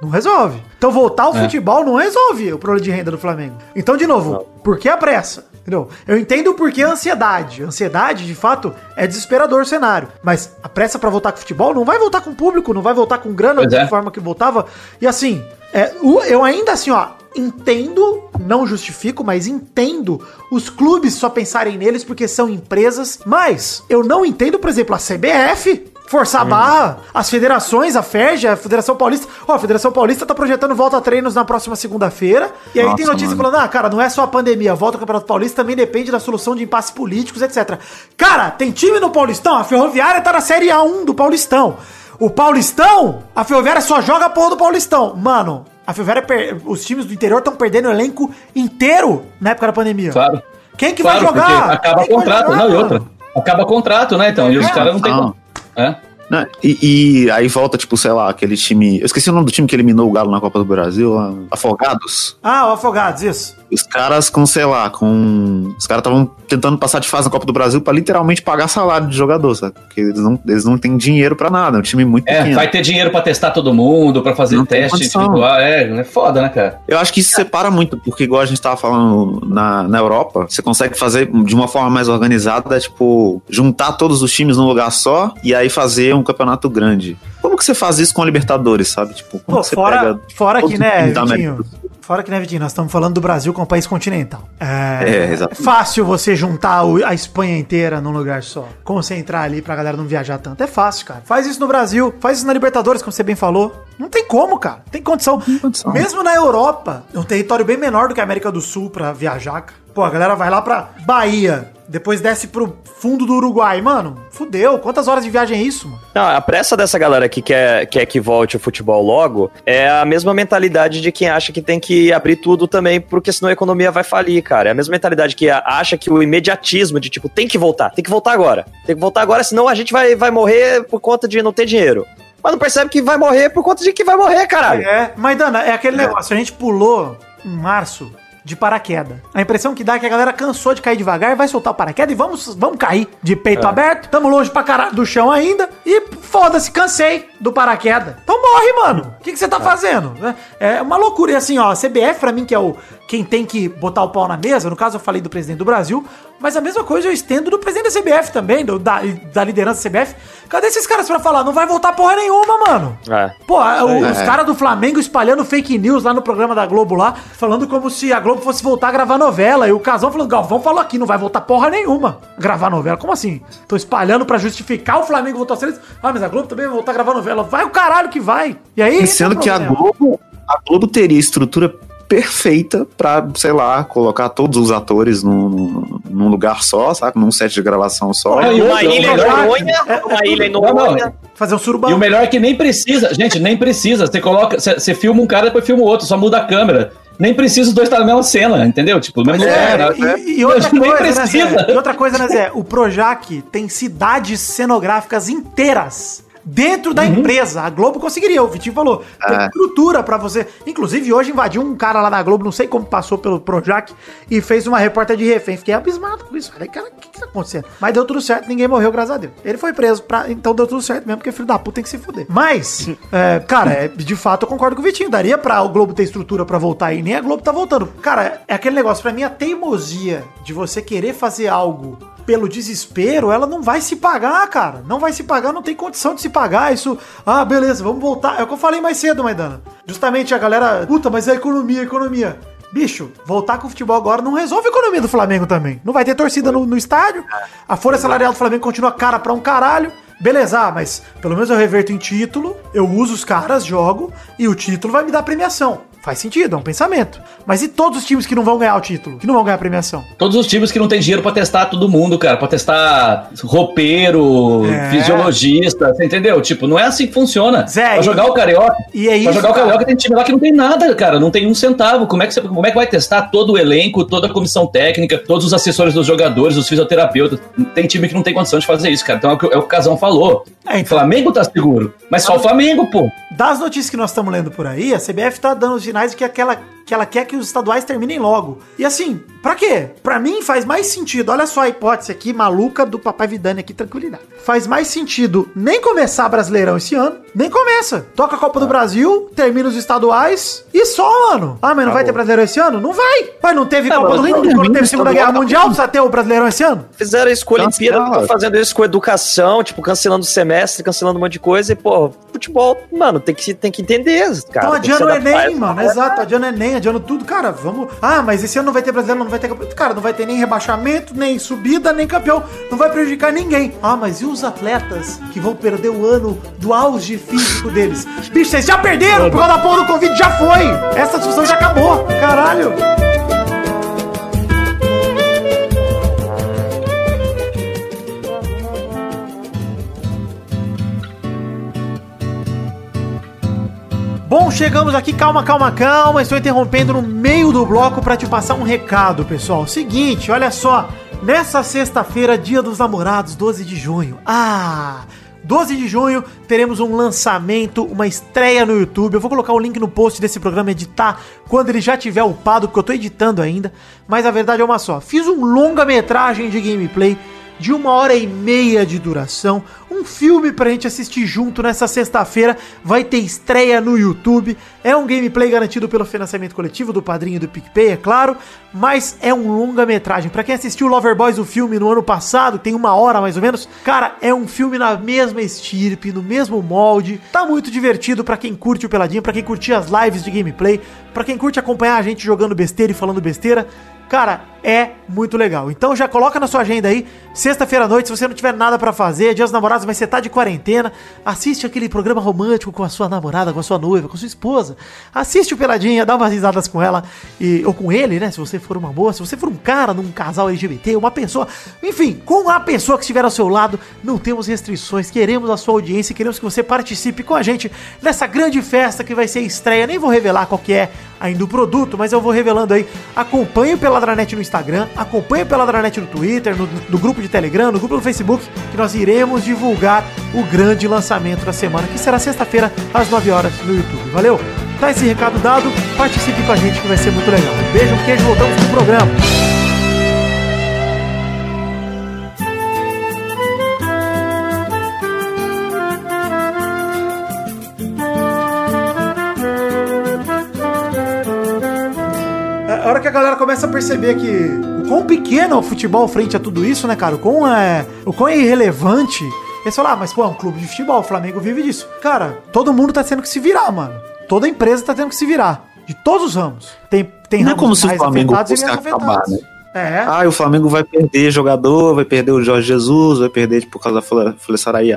Não resolve. Então voltar ao É. futebol não resolve o problema de renda do Flamengo. Então, de novo, por que a pressa? Entendeu? Eu entendo por que a ansiedade. A ansiedade, de fato, é desesperador o cenário. Mas a pressa pra voltar com futebol não vai voltar com público, não vai voltar com grana Pois da é. forma que voltava. E assim, é, o- eu ainda assim, ó, entendo, não justifico, mas entendo os clubes só pensarem neles porque são empresas. Mas eu não entendo, por exemplo, a CBF forçar a barra, as federações, a FERJ, a Federação Paulista. Ó, a Federação Paulista tá projetando volta a treinos na próxima segunda-feira. E aí Nossa, tem notícia mano. falando, ah, cara, não é só a pandemia, a volta ao Campeonato Paulista também depende da solução de impasses políticos, etc. Cara, tem time no Paulistão, a Ferroviária tá na Série A1 do Paulistão. O Paulistão, a Ferroviária só joga a porra do Paulistão. Mano, a Ferroviária, per- os times do interior estão perdendo o elenco inteiro na época da pandemia. Claro. Quem que claro, vai jogar? acaba Quem contrato, jogar, não, e outra. Acaba contrato, né, então? E os É, caras não como. É? Né? E, e aí volta, tipo, sei lá, aquele time. Eu esqueci o nome do time que eliminou o Galo na Copa do Brasil, lá, Afogados. Ah, o Afogados, isso. Os caras com, sei lá, com. Os caras estavam tentando passar de fase na Copa do Brasil pra literalmente pagar salário de jogador, sabe? Porque eles não, eles não têm dinheiro pra nada. É um time muito É, pequeno. vai ter dinheiro pra testar todo mundo, pra fazer Não teste individual. É, é foda, né, cara? Eu acho que isso separa muito, porque igual a gente tava falando na, na Europa, você consegue fazer de uma forma mais organizada, tipo, juntar todos os times num lugar só e aí fazer um campeonato grande. Como que você faz isso com a Libertadores, sabe? Tipo, como Pô, você fora, pega fora que, né, Vitinho? Fora que, né, Vitinho? Nós estamos falando do Brasil como país continental. É, É, exatamente. fácil você juntar a Espanha inteira num lugar só. Concentrar ali pra galera não viajar tanto. É fácil, cara. Faz isso no Brasil, faz isso na Libertadores, como você bem falou. Não tem como, cara. Tem condição. condição. Mesmo na Europa, é um território bem menor do que a América do Sul pra viajar, cara. Pô, a galera vai lá pra Bahia, depois desce pro fundo do Uruguai. Mano, fudeu. Quantas horas de viagem é isso, mano? Não, a pressa dessa galera que quer, quer que volte o futebol logo é a mesma mentalidade de quem acha que tem que abrir tudo também, porque senão a economia vai falir, cara. É a mesma mentalidade que acha que o imediatismo de tipo, tem que voltar, tem que voltar agora. Tem que voltar agora, senão a gente vai, vai morrer por conta de não ter dinheiro. Mas não percebe que vai morrer por conta de que vai morrer, caralho. É, mas Dana, é aquele negócio, a gente pulou em março de paraquedas. A impressão que dá é que a galera cansou de cair devagar, vai soltar o paraquedas e vamos, vamos cair de peito aberto. Tamo longe pra caralho do chão ainda. E foda-se, cansei do paraquedas. Então morre, mano. O que, que você tá fazendo? É uma loucura. E assim, ó, a CBF, pra mim, que é o quem tem que botar o pau na mesa, no caso eu falei do presidente do Brasil, mas a mesma coisa eu estendo do presidente da CBF também, do- da, da liderança da CBF. Cadê esses caras pra falar? Não vai voltar porra nenhuma, mano. É. Pô, o- os É. caras do Flamengo espalhando fake news lá no programa da Globo lá, falando como se a Globo fosse voltar a gravar novela. E o Casão falando, Galvão falou aqui, não vai voltar porra nenhuma gravar novela. Como assim? Tô espalhando pra justificar o Flamengo voltar a ser. Ah, mas a Globo também vai voltar a gravar novela. Vai o caralho que vai. E aí. é Sendo que a. Globo, a Globo teria estrutura perfeita pra, sei lá, colocar todos os atores num, num lugar só, sabe? Num set de gravação só. É, e Uma outra, ilha em o melhor- Noronha, é- uma é ilha em. Noronha. Fazer um surubão. E o melhor é que nem precisa, gente, nem precisa. Você coloca, você, filma um cara, depois filma o outro, só muda a câmera. Nem precisa os dois estar na mesma cena, entendeu? Tipo, no mesmo É, lugar. né? e, e (laughs) outra Nem coisa, né, precisa. Zé? E outra coisa, né, Zé? O Projac tem cidades cenográficas inteiras dentro da empresa. A Globo conseguiria, o Vitinho falou. Tem É. estrutura pra você. Inclusive, hoje invadiu um cara lá na Globo, não sei como passou pelo Projac, e fez uma repórter de refém. Fiquei abismado com isso. Falei, cara, o que, que tá acontecendo? Mas deu tudo certo, ninguém morreu, graças a Deus. Ele foi preso, pra, então deu tudo certo mesmo, porque filho da puta tem que se fuder. Mas, (laughs) é, cara, é, de fato eu concordo com o Vitinho. Daria pra o Globo ter estrutura pra voltar aí, nem a Globo tá voltando. Cara, é aquele negócio, pra mim, a teimosia de você querer fazer algo pelo desespero, ela não vai se pagar, cara. Não vai se pagar, não tem condição de se pagar. Isso, ah, beleza, vamos voltar. É o que eu falei mais cedo, Maidana. Justamente a galera, puta, mas é economia, economia. Bicho, voltar com o futebol agora não resolve a economia do Flamengo também. Não vai ter torcida no, no estádio. A folha salarial do Flamengo continua cara pra um caralho. Beleza, ah, mas pelo menos eu reverto em título, eu uso os caras, jogo, e o título vai me dar premiação. Faz sentido, é um pensamento. Mas e todos os times que não vão ganhar o título? Que não vão ganhar a premiação? Todos os times que não tem dinheiro pra testar todo mundo, cara. Pra testar roupeiro, É. fisiologista, você entendeu? Tipo, não é assim que funciona. Zé, pra e- jogar o Carioca. E é pra isso, jogar o cara. Carioca tem time lá que não tem nada, cara. Não tem um centavo. Como é que, você, como é que vai testar todo o elenco, toda a comissão técnica, todos os assessores dos jogadores, os fisioterapeutas? Tem time que não tem condição de fazer isso, cara. Então é o que, é o que o Casão falou. É, O então- Flamengo tá seguro. Mas só o Flamengo, pô. Das notícias que nós estamos lendo por aí, a CBF tá dando sinais de que, aquela, que ela quer que os estaduais terminem logo. E assim, pra quê? Pra mim faz mais sentido. Olha só a hipótese aqui, maluca do Papai Vidani aqui, tranquilidade. Faz mais sentido nem começar Brasileirão esse ano, nem começa. Toca a Copa do Brasil, termina os estaduais e só, mano. Ah, mas não vai ter Brasileirão esse ano? Não vai. Mas não teve Não, Copa do Mundo termina teve Segunda Guerra tá Mundial, precisa ter o Brasileirão esse ano? Fizeram isso com a Olimpíada, Cancela. estão fazendo isso com educação, tipo, cancelando o semestre, cancelando um monte de coisa. E, pô, futebol, mano, tem que, tem que entender, cara. Então adiando o. Enem, mano. Exato, adiando o Enem, adiando tudo. Cara, vamos. Ah, mas esse ano não vai ter brasileiro, não vai ter. Cara, não vai ter nem rebaixamento, nem subida, nem campeão. Não vai prejudicar ninguém. Ah, mas e os atletas que vão perder o ano do auge físico deles? Bicho, vocês já perderam por causa da porra do Covid, já foi! Essa discussão já acabou. Caralho! Bom, chegamos aqui, calma, calma, calma. Estou interrompendo no meio do bloco para te passar um recado, pessoal. Seguinte, olha só. Nessa sexta-feira, dia dos namorados, 12 de junho. Ah! 12 de junho teremos um lançamento, uma estreia no YouTube. Eu vou colocar o link no post desse programa editar quando ele já tiver upado, porque eu tô editando ainda. Mas a verdade é uma só. Fiz um longa-metragem de gameplay de uma hora e meia de duração. Um filme pra gente assistir junto nessa sexta-feira. Vai ter estreia no YouTube. É um gameplay garantido pelo financiamento coletivo do Padrinho do PicPay, é claro. Mas é um longa-metragem. Pra quem assistiu Loverboys, o filme, no ano passado, tem uma hora mais ou menos. Cara, é um filme na mesma estirpe, no mesmo molde. Tá muito divertido pra quem curte o Peladinho, pra quem curte as lives de gameplay, pra quem curte acompanhar a gente jogando besteira e falando besteira. Cara, é muito legal. Então já coloca na sua agenda aí, sexta-feira à noite, se você não tiver nada pra fazer, Dias dos Namorados, mas você tá de quarentena, assiste aquele programa romântico com a sua namorada, com a sua noiva, com a sua esposa. Assiste o Peladinha, dá umas risadas com ela e ou com ele, né? Se você for uma moça, se você for um cara num casal LGBT, uma pessoa, enfim, com a pessoa que estiver ao seu lado, não temos restrições, queremos a sua audiência, queremos que você participe com a gente nessa grande festa que vai ser estreia. Nem vou revelar qual que é ainda o produto, mas eu vou revelando aí. Acompanhe o Peladranet no Instagram, acompanhe o Peladranet no Twitter, no, no grupo de Telegram, no grupo do Facebook, que nós iremos divulgar o grande lançamento da semana, que será sexta-feira, às 9 horas, no YouTube. Valeu? Tá esse recado dado, participe com a gente que vai ser muito legal. Beijo, queijo, voltamos pro programa. A hora que a galera começa a perceber que o quão pequeno é o futebol frente a tudo isso, né, cara? O quão é, o quão é irrelevante. Eles falam, ah, mas pô, é um clube de futebol, o Flamengo vive disso. Cara, todo mundo tá tendo que se virar, mano. Toda empresa tá tendo que se virar. De todos os ramos. Tem, tem Não é ramos como se o Flamengo fosse acabar, né? É. Ah, e o Flamengo vai perder jogador, vai perder o Jorge Jesus, vai perder tipo, por causa da folha,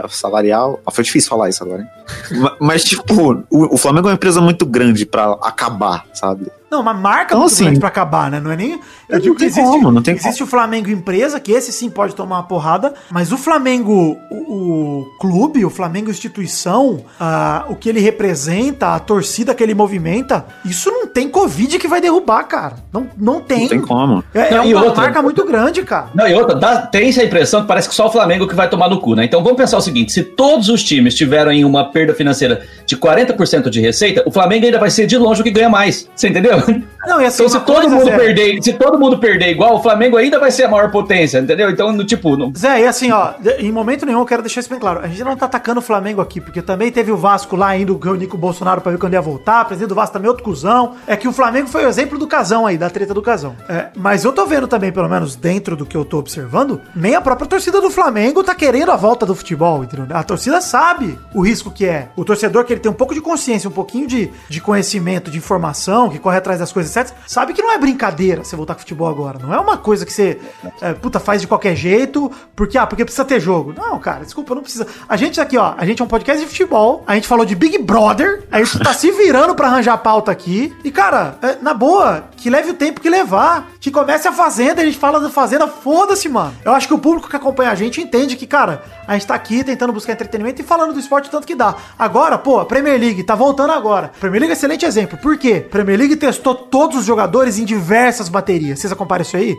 salarial. Ah, foi difícil falar isso agora, hein? Ma- Mas, tipo, o, o Flamengo é uma empresa muito grande pra acabar, sabe? Não, uma marca Então, muito assim, grande pra acabar, né? Não é nem. Eu não digo que existe, como, não tem existe o Flamengo empresa, que esse sim pode tomar uma porrada, mas o Flamengo, o, o clube, o Flamengo instituição, ah, o que ele representa, a torcida que ele movimenta, isso não tem Covid que vai derrubar, cara. Não, não tem. Não tem como. É, Não, é uma outra- marca muito grande, cara. Não, e outra, dá, tem essa impressão que parece que só o Flamengo que vai tomar no cu, né? Então vamos pensar o seguinte: se todos os times tiverem uma perda financeira de 40% de receita, o Flamengo ainda vai ser de longe o que ganha mais. Você entendeu? (laughs) Não, assim, Então, se todo mundo perder, se todo mundo perder igual, o Flamengo ainda vai ser a maior potência, entendeu? Então, no, tipo, no, Zé, e assim, ó, em momento nenhum eu quero deixar isso bem claro. A gente não tá atacando o Flamengo aqui, porque também teve o Vasco lá indo reunir com o Bolsonaro pra ver quando ia voltar. O presidente do Vasco também é outro cuzão. É que o Flamengo foi o exemplo do casão aí, da treta do casão. É, mas eu tô vendo também, pelo menos dentro do que eu tô observando, nem a própria torcida do Flamengo tá querendo a volta do futebol, entendeu? A torcida sabe o risco que é. O torcedor que ele tem um pouco de consciência, um pouquinho de, de conhecimento, de informação, que corre atrás das coisas, sabe que não é brincadeira você voltar com futebol agora. Não é uma coisa que você, é, puta, faz de qualquer jeito, porque, ah, porque precisa ter jogo. Não, cara, desculpa, não precisa. A gente aqui, ó, a gente é um podcast de futebol, a gente falou de Big Brother, a gente tá se virando pra arranjar a pauta aqui, e, cara, é, na boa, que leve o tempo que levar, que comece a Fazenda, a gente fala da Fazenda, foda-se, mano. Eu acho que o público que acompanha a gente entende que, cara, a gente tá aqui tentando buscar entretenimento e falando do esporte tanto que dá. Agora, pô, a Premier League tá voltando agora. Premier League é excelente exemplo. Por quê? Premier League testou todos os jogadores em diversas baterias. Vocês acompanham isso aí?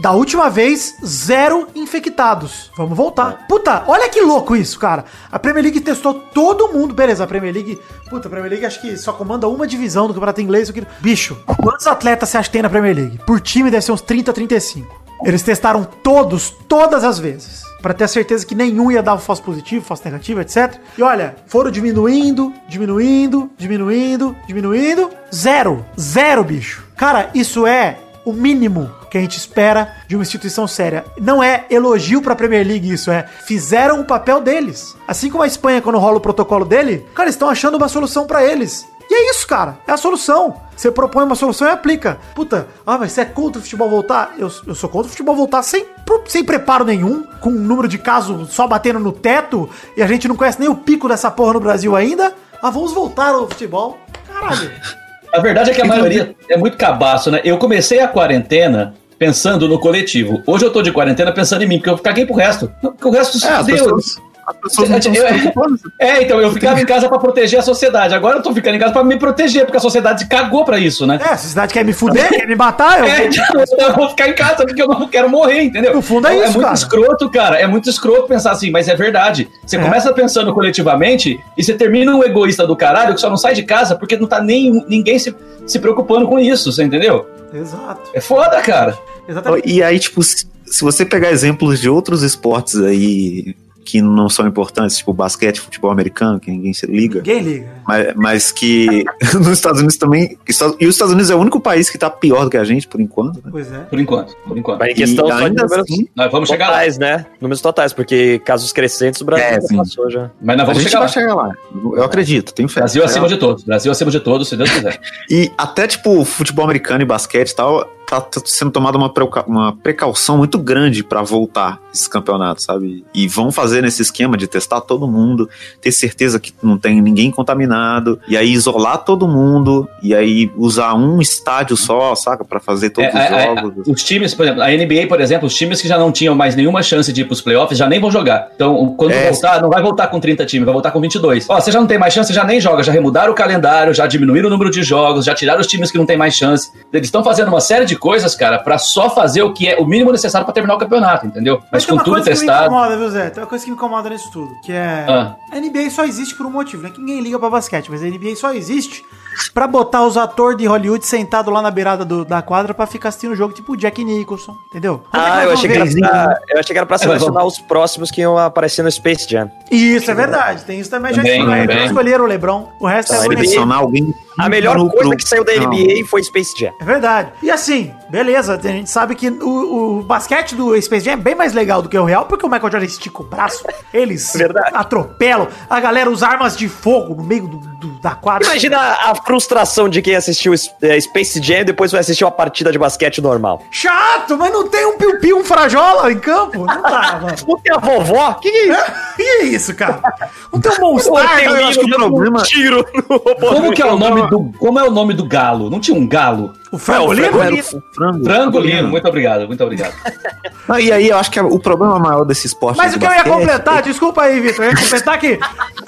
Da última vez, zero infectados. Vamos voltar. Puta, olha que louco isso, cara. A Premier League testou todo mundo. Beleza, a Premier League. Puta, a Premier League acho que só comanda uma divisão do campeonato inglês. aqui. Bicho, quantos atletas você acha que tem na Premier League? Por time deve ser uns 30, 35. Eles testaram todos, todas as vezes. Pra ter a certeza que nenhum ia dar um falso positivo, falso negativo, etc. E olha, foram diminuindo, diminuindo, diminuindo, diminuindo. Zero. Zero, bicho. Cara, isso é o mínimo que a gente espera de uma instituição séria. Não é elogio pra Premier League isso, é fizeram o papel deles. Assim como a Espanha, quando rola o protocolo dele, cara, estão achando uma solução pra eles. E é isso, cara. É a solução. Você propõe uma solução e aplica. Puta, ah, mas você é contra o futebol voltar? Eu, eu sou contra o futebol voltar sem, sem preparo nenhum, com um número de casos só batendo no teto, e a gente não conhece nem o pico dessa porra no Brasil ainda. Ah, vamos voltar ao futebol. Caralho. (laughs) A verdade é que a maioria é muito cabaço, né? Eu comecei a quarentena pensando no coletivo. Hoje eu tô de quarentena pensando em mim, porque eu caguei pro resto. Porque o resto É, fudeu. pessoas, as pessoas não. É, então eu ficava em casa pra proteger a sociedade. Agora eu tô ficando em casa pra me proteger, porque a sociedade cagou pra isso, né? É, a sociedade quer me fuder, quer me matar, eu. (laughs) É, então eu vou ficar em casa porque eu não quero morrer, entendeu? No fundo é Então, isso, muito cara. escroto, cara. É muito escroto pensar assim, mas é verdade. Você É. começa pensando coletivamente e você termina um egoísta do caralho que só não sai de casa porque não tá nem ninguém se, se preocupando com isso, você entendeu? Exato. É foda, cara. Exatamente. E aí, tipo, se você pegar exemplos de outros esportes aí que não são importantes, tipo basquete, futebol americano, que ninguém se liga, Ninguém liga. mas, mas que (laughs) nos Estados Unidos também. E os Estados Unidos é o único país que tá pior do que a gente, por enquanto. né? Pois é. Por enquanto, por enquanto. Mas em questão E só de ainda números assim, Nós vamos chegar lá. totais, né? Números totais, porque casos crescentes o Brasil É, já passou já. Mas nós a vamos gente chegar vai lá. chegar lá. Eu acredito, tenho fé. Brasil acima de todos. Brasil acima de todos, se Deus quiser. (laughs) E até, tipo, futebol americano e basquete e tal, tá t- sendo tomada uma, uma precaução muito grande pra voltar esses campeonatos, sabe? E vão fazer nesse esquema de testar todo mundo, ter certeza que não tem ninguém contaminado, e aí isolar todo mundo, e aí usar um estádio só, saca? Pra fazer todos É, os é, jogos. os times, por exemplo, a NBA, por exemplo, os times que já não tinham mais nenhuma chance de ir pros playoffs já nem vão jogar. Então, quando É, voltar, não vai voltar com 30 times, vai voltar com 22. Ó, você já não tem mais chance, já nem joga, já remudaram o calendário, já diminuíram o número de jogos, já tiraram os times que não tem mais chance. Eles estão fazendo uma série de coisas, cara, pra só fazer o que é o mínimo necessário pra terminar o campeonato, entendeu? Mas, tem com uma tudo coisa que me testado. incomoda, viu, Zé? Tem uma coisa que me incomoda nisso tudo, que é... Ah. A NBA só existe por um motivo, né? Que ninguém liga pra basquete, mas a NBA só existe pra botar os atores de Hollywood sentados lá na beirada do- da quadra pra ficar assistindo o jogo, tipo o Jack Nicholson, entendeu? É Ah, eu achei, que era pra, eu achei que era pra selecionar os próximos que iam aparecer no Space Jam. Isso, é verdade. Tem isso também. Já Também, escolheram, também. já escolheram o LeBron. O resto é. Selecionar alguém. A melhor coisa que saiu da Não. NBA foi Space Jam. É verdade. E assim, beleza, a gente sabe que o, o basquete do Space Jam é bem mais legal do que o real, porque o Michael Jordan estica o braço, eles Verdade. atropelam, a galera usa armas de fogo no meio do, do- da quadra. Imagina a frustração de quem assistiu é, Space Jam e depois vai assistir uma partida de basquete normal. Chato, mas não tem um piu-piu, um frajola em campo? Não dá, (laughs) mano. Não tem a vovó? Que que é isso? Que é isso, cara? Não tem um monstro. eu acho que o problema- tiro no robô. Como que é o nome do. Como é o nome do galo? Não tinha um galo? O frangolino? O frango. Frangolino, muito obrigado, muito obrigado. (laughs) Não, e aí eu acho que o problema maior desse esporte. Mas o que eu ia completar, desculpa aí, Vitor, eu ia completar que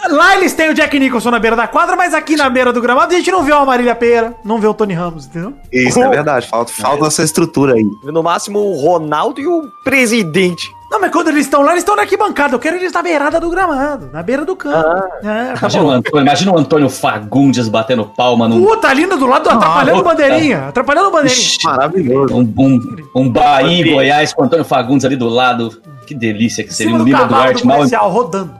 lá eles têm o Jack Nicholson na beira da quadra, mas aqui na beira do gramado a gente não vê o Marília Pera, não vê o Tony Ramos, entendeu? Isso é verdade, falta, falta essa estrutura aí. No máximo o Ronaldo e o presidente. Não, mas quando eles estão lá, eles estão na arquibancada. Eu quero eles na beirada do gramado, na beira do campo. É, tá Imagina o. Antônio, imagina o Antônio Fagundes batendo palma num. Puta, ali do lado, atrapalhando puta. bandeirinha. Atrapalhando bandeirinha. Ixi, Maravilhoso. um, um, um Bahia em Goiás com o Antônio Fagundes ali do lado. Que delícia que seria um do Lima Duarte mal. rodando.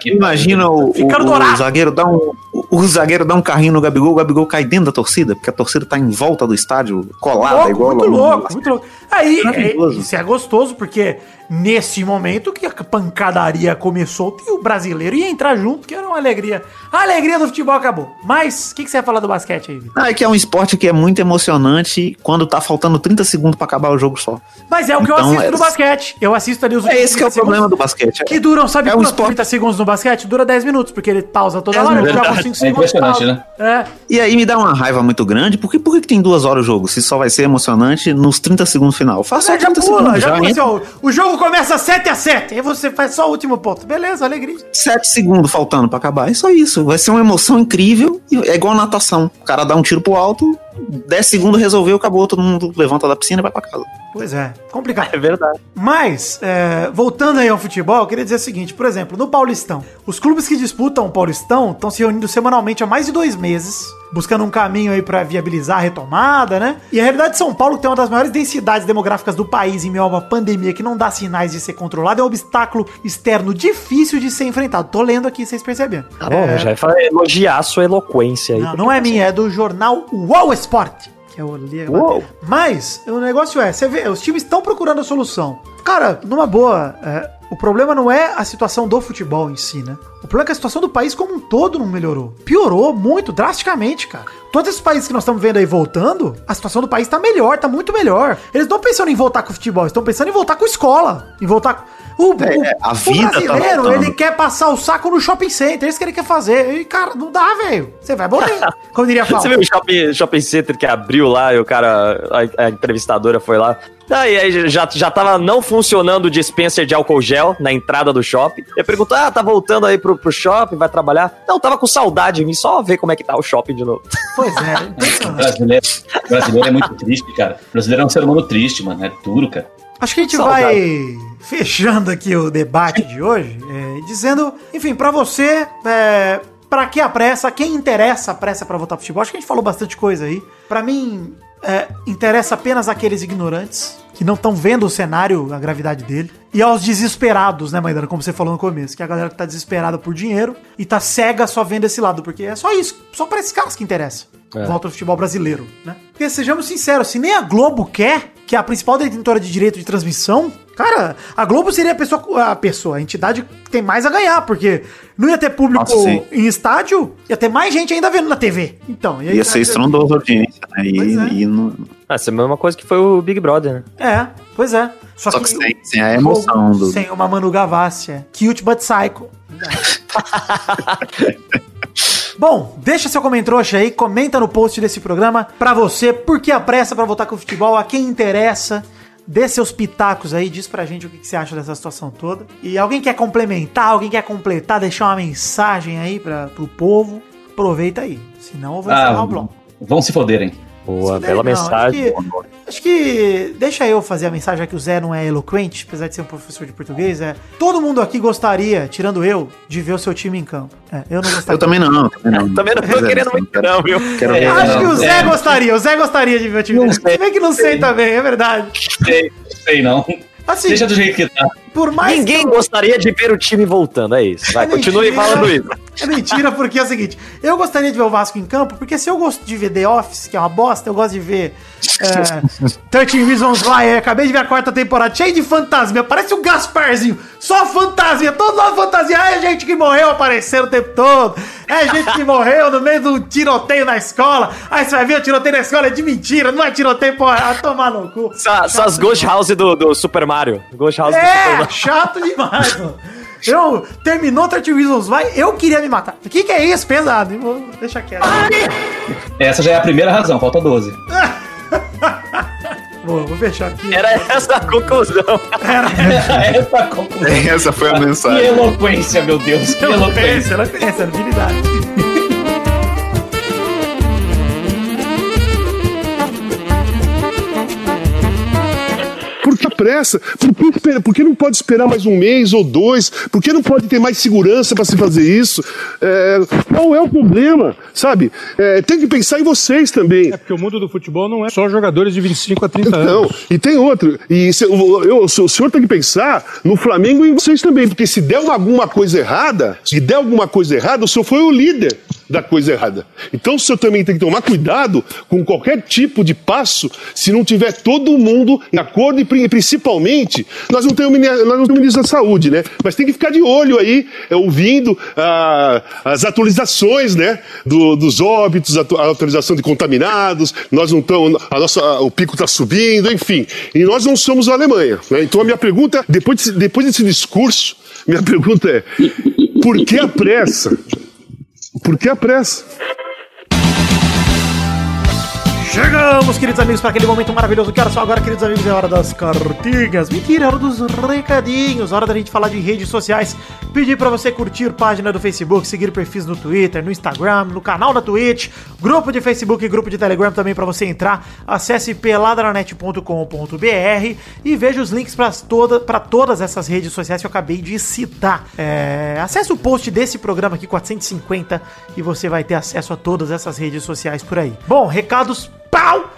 Que Imagina o, no o- dourado. o zagueiro dar um. O, zagueiro dá um carrinho no Gabigol, o Gabigol cai dentro da torcida, porque a torcida tá em volta do estádio, colada, Louco, igual muito no- louco, muito louco. Aí, é, isso é gostoso, porque nesse momento que a pancadaria começou, e o brasileiro ia entrar junto, que era uma alegria. A alegria do futebol acabou. Mas, o que, que você ia falar do basquete aí, Vitor? Ah, é que é um esporte que é muito emocionante quando tá faltando 30 segundos pra acabar o jogo só. Mas é o que eu Então, assisto é- no basquete. Eu assisto ali os É esse que é o 30 problema do basquete. Que duram, sabe É um quanto esporte- 30 segundos no basquete? Dura 10 minutos, porque ele pausa toda É hora, ele joga 5 É segundos. impressionante, pausa. né? É. E aí me dá uma raiva muito grande, porque por que que tem duas horas o jogo? Se só vai ser emocionante nos 30 segundos final. Faça Você já 30 pula, segundos, já pula assim, o jogo começa 7 a 7 aí você faz só o último ponto. Beleza, alegria. 7 segundos faltando pra acabar. É só isso. Vai ser uma emoção incrível. É igual a natação. O cara dá um tiro pro alto, 10 segundos resolveu, acabou, todo mundo levanta da piscina e vai pra casa. Pois é, complicado. É verdade. Mas, é, voltando aí ao futebol, eu queria dizer o seguinte, por exemplo, no Paulistão, os clubes que disputam o Paulistão estão se reunindo semanalmente há mais de dois meses, buscando um caminho aí pra viabilizar a retomada, né? E a realidade de São Paulo, que tem uma das maiores densidades demográficas do país em meio a uma pandemia que não dá sinais de ser controlada, é um obstáculo externo difícil de ser enfrentado. Tô lendo aqui, vocês perceberam. Tá bom, já ia falar- elogiar a sua eloquência aí. Não, não é minha, é do jornal UOL Sport. Que eu li agora. Uou. Mas o negócio é, você vê, os times estão procurando a solução. Cara, numa boa, é, o problema não é a situação do futebol em si, né? O problema é que a situação do país como um todo não melhorou. Piorou muito, drasticamente, cara. Todos esses países que nós estamos vendo aí voltando, a situação do país tá melhor, tá muito melhor. Eles não estão pensando em voltar com o futebol, eles estão pensando em voltar com escola. Em voltar com. O, É, o- a o vida tá brasileiro, voltando. ele quer passar o saco no shopping center, é isso que ele quer fazer. E, cara, não dá, velho. Você vai morrer. (laughs) Como diria Paulo. Você viu o shopping, shopping center que abriu lá e o cara, a, a entrevistadora foi lá. Daí aí já, já tava não funcionando o dispenser de álcool gel na entrada do shopping. Eu pergunto, ah, tá voltando aí pro, pro shopping, vai trabalhar? Não, tava com saudade de mim, só ver como é que tá o shopping de novo. Pois é, (laughs) O impressionante. brasileiro, o brasileiro é muito triste, cara. O brasileiro é um ser humano triste, mano. É duro, cara. Acho que a gente Saudade. vai fechando aqui o debate de hoje, é, dizendo, enfim, pra você, é, para que a pressa, quem interessa a pressa pra votar pro futebol? Acho que a gente falou bastante coisa aí. Pra mim, é, interessa apenas aqueles ignorantes que não estão vendo o cenário, a gravidade dele, e aos desesperados, né, Maidana, como você falou no começo, que é a galera que tá desesperada por dinheiro e tá cega só vendo esse lado, porque é só isso, só pra esses caras que interessa. Volta ao futebol brasileiro, né? Porque sejamos sinceros, se nem a Globo quer, que é a principal detentora de direito de transmissão, cara, a Globo seria a pessoa, a pessoa, a entidade que tem mais a ganhar, porque não ia ter público Nossa, em estádio, ia ter mais gente ainda vendo na TV. Então, e aí, Ia ser estrondoso a audiência, né? E, é. e Ah, essa é a mesma coisa que foi o Big Brother, né? É, pois é. Só, Só que sem, sem a emoção do. Sem uma Manu Gavassi, é. Cute but psycho. (laughs) Bom, deixa seu comentário aí, comenta no post desse programa pra você, por que a pressa pra voltar com o futebol, a quem interessa, dê seus pitacos aí, diz pra gente o que, você acha dessa situação toda. E alguém quer complementar, alguém quer completar, deixar uma mensagem aí pra, pro povo, aproveita aí, senão eu vou encerrar o bloco. vão se foderem. Boa, Não, bela acho mensagem. que- Acho que deixa eu fazer a mensagem, já que o Zé não é eloquente, apesar de ser um professor de português. É, todo mundo aqui gostaria, tirando eu, de ver o seu time em campo. É, eu não gostaria. Eu também não, também não. (laughs) Também não tô é, querendo muito, não, viu? Quero É, ver. Acho não, que o Zé é. gostaria, o Zé gostaria de ver o time. Não Se sei. bem que não sei também, é verdade. Sei, sei não. Assim, Deixa do jeito que tá. Por mais Ninguém eu- gostaria de ver o time voltando, é isso. Vai, É continue mentira. falando isso. É mentira, porque é o seguinte: eu gostaria de ver o Vasco em campo, porque se eu gosto de ver The Office, que é uma bosta, eu gosto de ver é, (laughs) 13 Reasons Why. Eu acabei de ver a quarta temporada, cheio de fantasma. Parece um Gasparzinho, só fantasia, todo lado fantasia. É gente que morreu aparecendo o tempo todo. É gente que morreu no meio do tiroteio na escola. Aí você vai ver o tiroteio na escola é de mentira, não é tiroteio, porra, a tomar no cu. Só, só as Ghost House do, do Super Mario. Ghost House do Super É, Mario. Chato demais, mano. Eu, terminou 30 Reasons Why, eu queria me matar. O que, que é isso? Pesado. Vou deixar quieto. Essa já é a primeira razão, falta 12. (laughs) Vou, vou fechar aqui. Era essa a conclusão. (laughs) Essa conclusão. Essa foi a Que mensagem. eloquência, meu Deus. Que eloquência. Conhece, ela habilidade. Pressa? Por que, por que não pode esperar mais um mês ou dois? Por que não pode ter mais segurança para se fazer isso? É, qual é o problema? Sabe? É, tem que pensar em vocês também. Porque o mundo do futebol não é só jogadores de 25 a 30 Não, anos. e tem outro. E se- eu- eu- o senhor tem que pensar no Flamengo e em vocês também, porque se der uma- alguma coisa errada, se der alguma coisa errada, o senhor foi o líder. Da coisa errada. Então o senhor também tem que tomar cuidado com qualquer tipo de passo se não tiver todo mundo em acordo e pri- principalmente nós não temos, nós não ministro da saúde, né? Mas tem que ficar de olho aí, é, ouvindo ah, as atualizações, né? do- dos óbitos, a atu- a atualização de contaminados, nós não estamos, o pico está subindo, enfim. E nós não somos a Alemanha. né? Então a minha pergunta, depois, depois desse discurso, minha pergunta é: por que a pressa? Por que a pressa? Chegamos, queridos amigos, para aquele momento maravilhoso. Que hora só agora, queridos amigos, é hora das cartinhas. Mentira, é hora dos recadinhos. Hora da gente falar de redes sociais. Pedir para você curtir página do Facebook, seguir perfis no Twitter, no Instagram, no canal da Twitch, grupo de Facebook e grupo de Telegram também para você entrar. Acesse peladranet.com.br e veja os links para toda, todas essas redes sociais que eu acabei de citar. É, acesse o post desse programa aqui, 450, e você vai ter acesso a todas essas redes sociais por aí. Bom, recados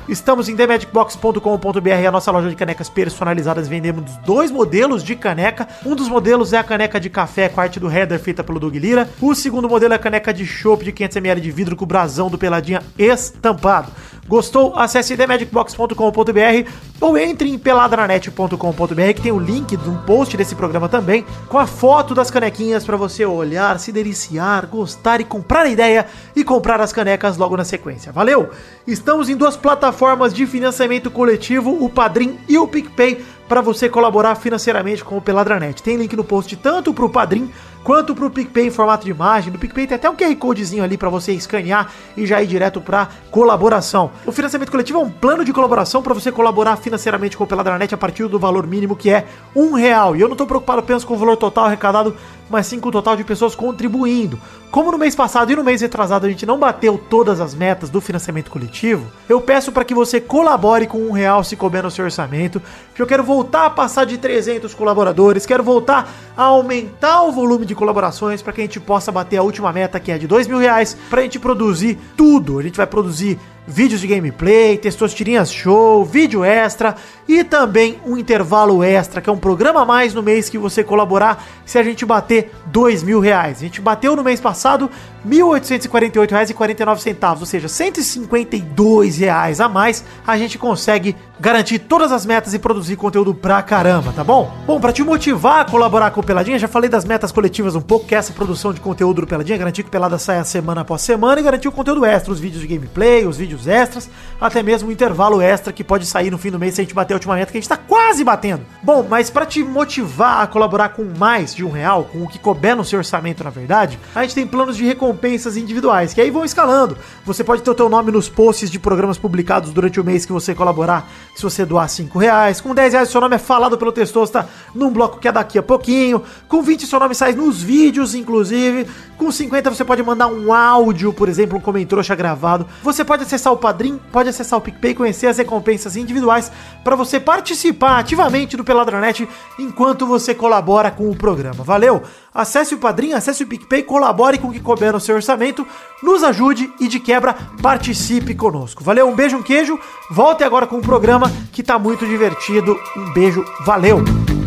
Estamos em themagicbox.com.br, a nossa loja de canecas personalizadas. Vendemos dois modelos de caneca. Um dos modelos é a caneca de café com a arte do header feita pelo Doug Lira. O segundo modelo é a caneca de chopp de 500ml de vidro com o brasão do Peladinha estampado. Gostou? Acesse themagicbox.com.br ou entre em peladranet.com.br que tem o link de um post desse programa também com a foto das canequinhas para você olhar, se deliciar, gostar e comprar a ideia e comprar as canecas logo na sequência. Valeu? Estamos em duas plataformas de financiamento coletivo, o Padrim e o PicPay, para você colaborar financeiramente com o Peladranet. Tem link no post tanto para o Padrim quanto para o PicPay em formato de imagem. No PicPay tem até um QR Codezinho ali para você escanear e já ir direto para colaboração. O financiamento coletivo é um plano de colaboração para você colaborar financeiramente com o Peladranet a partir do valor mínimo que é um real. E eu não estou preocupado apenas com o valor total arrecadado, mas sim com o total de pessoas contribuindo. Como no mês passado e no mês retrasado a gente não bateu todas as metas do financiamento coletivo, eu peço para que você colabore com um real se couber no seu orçamento, porque eu quero voltar a passar de 300 colaboradores, quero voltar a aumentar o volume de colaborações para que a gente possa bater a última meta que é de dois mil reais, para a gente produzir tudo. A gente vai produzir vídeos de gameplay, testosterinhas show, vídeo extra e também um intervalo extra, que é um programa a mais no mês que você colaborar se a gente bater dois mil reais. A gente bateu no mês passado R$ 1.848,49, ou seja, 152 reais a mais, a gente consegue garantir todas as metas e produzir conteúdo pra caramba, tá bom? Bom, pra te motivar a colaborar com o Peladinha, já falei das metas coletivas um pouco, que é essa produção de conteúdo do Peladinha, garantir que o Pelada saia semana após semana e garantir o conteúdo extra, os vídeos de gameplay, os vídeos extras, até mesmo o intervalo extra que pode sair no fim do mês se a gente bater a última meta, que a gente tá quase batendo. Bom, mas pra te motivar a colaborar com mais de um real, com o que couber no seu orçamento, na verdade, a gente tem planos de recompensas individuais, que aí vão escalando. Você pode ter o teu nome nos posts de programas publicados durante o mês que você colaborar, se você doar 5 reais. Com 10 reais, seu nome é falado pelo Testosta num bloco que é daqui a pouquinho. Com 20, seu nome sai nos vídeos, inclusive. Com 50, você pode mandar um áudio, por exemplo, um comentrouxa gravado. Você pode acessar o Padrim, pode acessar o PicPay, conhecer as recompensas individuais para você participar ativamente do Peladranet enquanto você colabora com o programa. Valeu? Acesse o Padrim, acesse o PicPay, colabore com o que couber no seu orçamento, nos ajude e de quebra participe conosco. Valeu, um beijo, um queijo. Volte agora com o programa que tá muito divertido. Um beijo, valeu!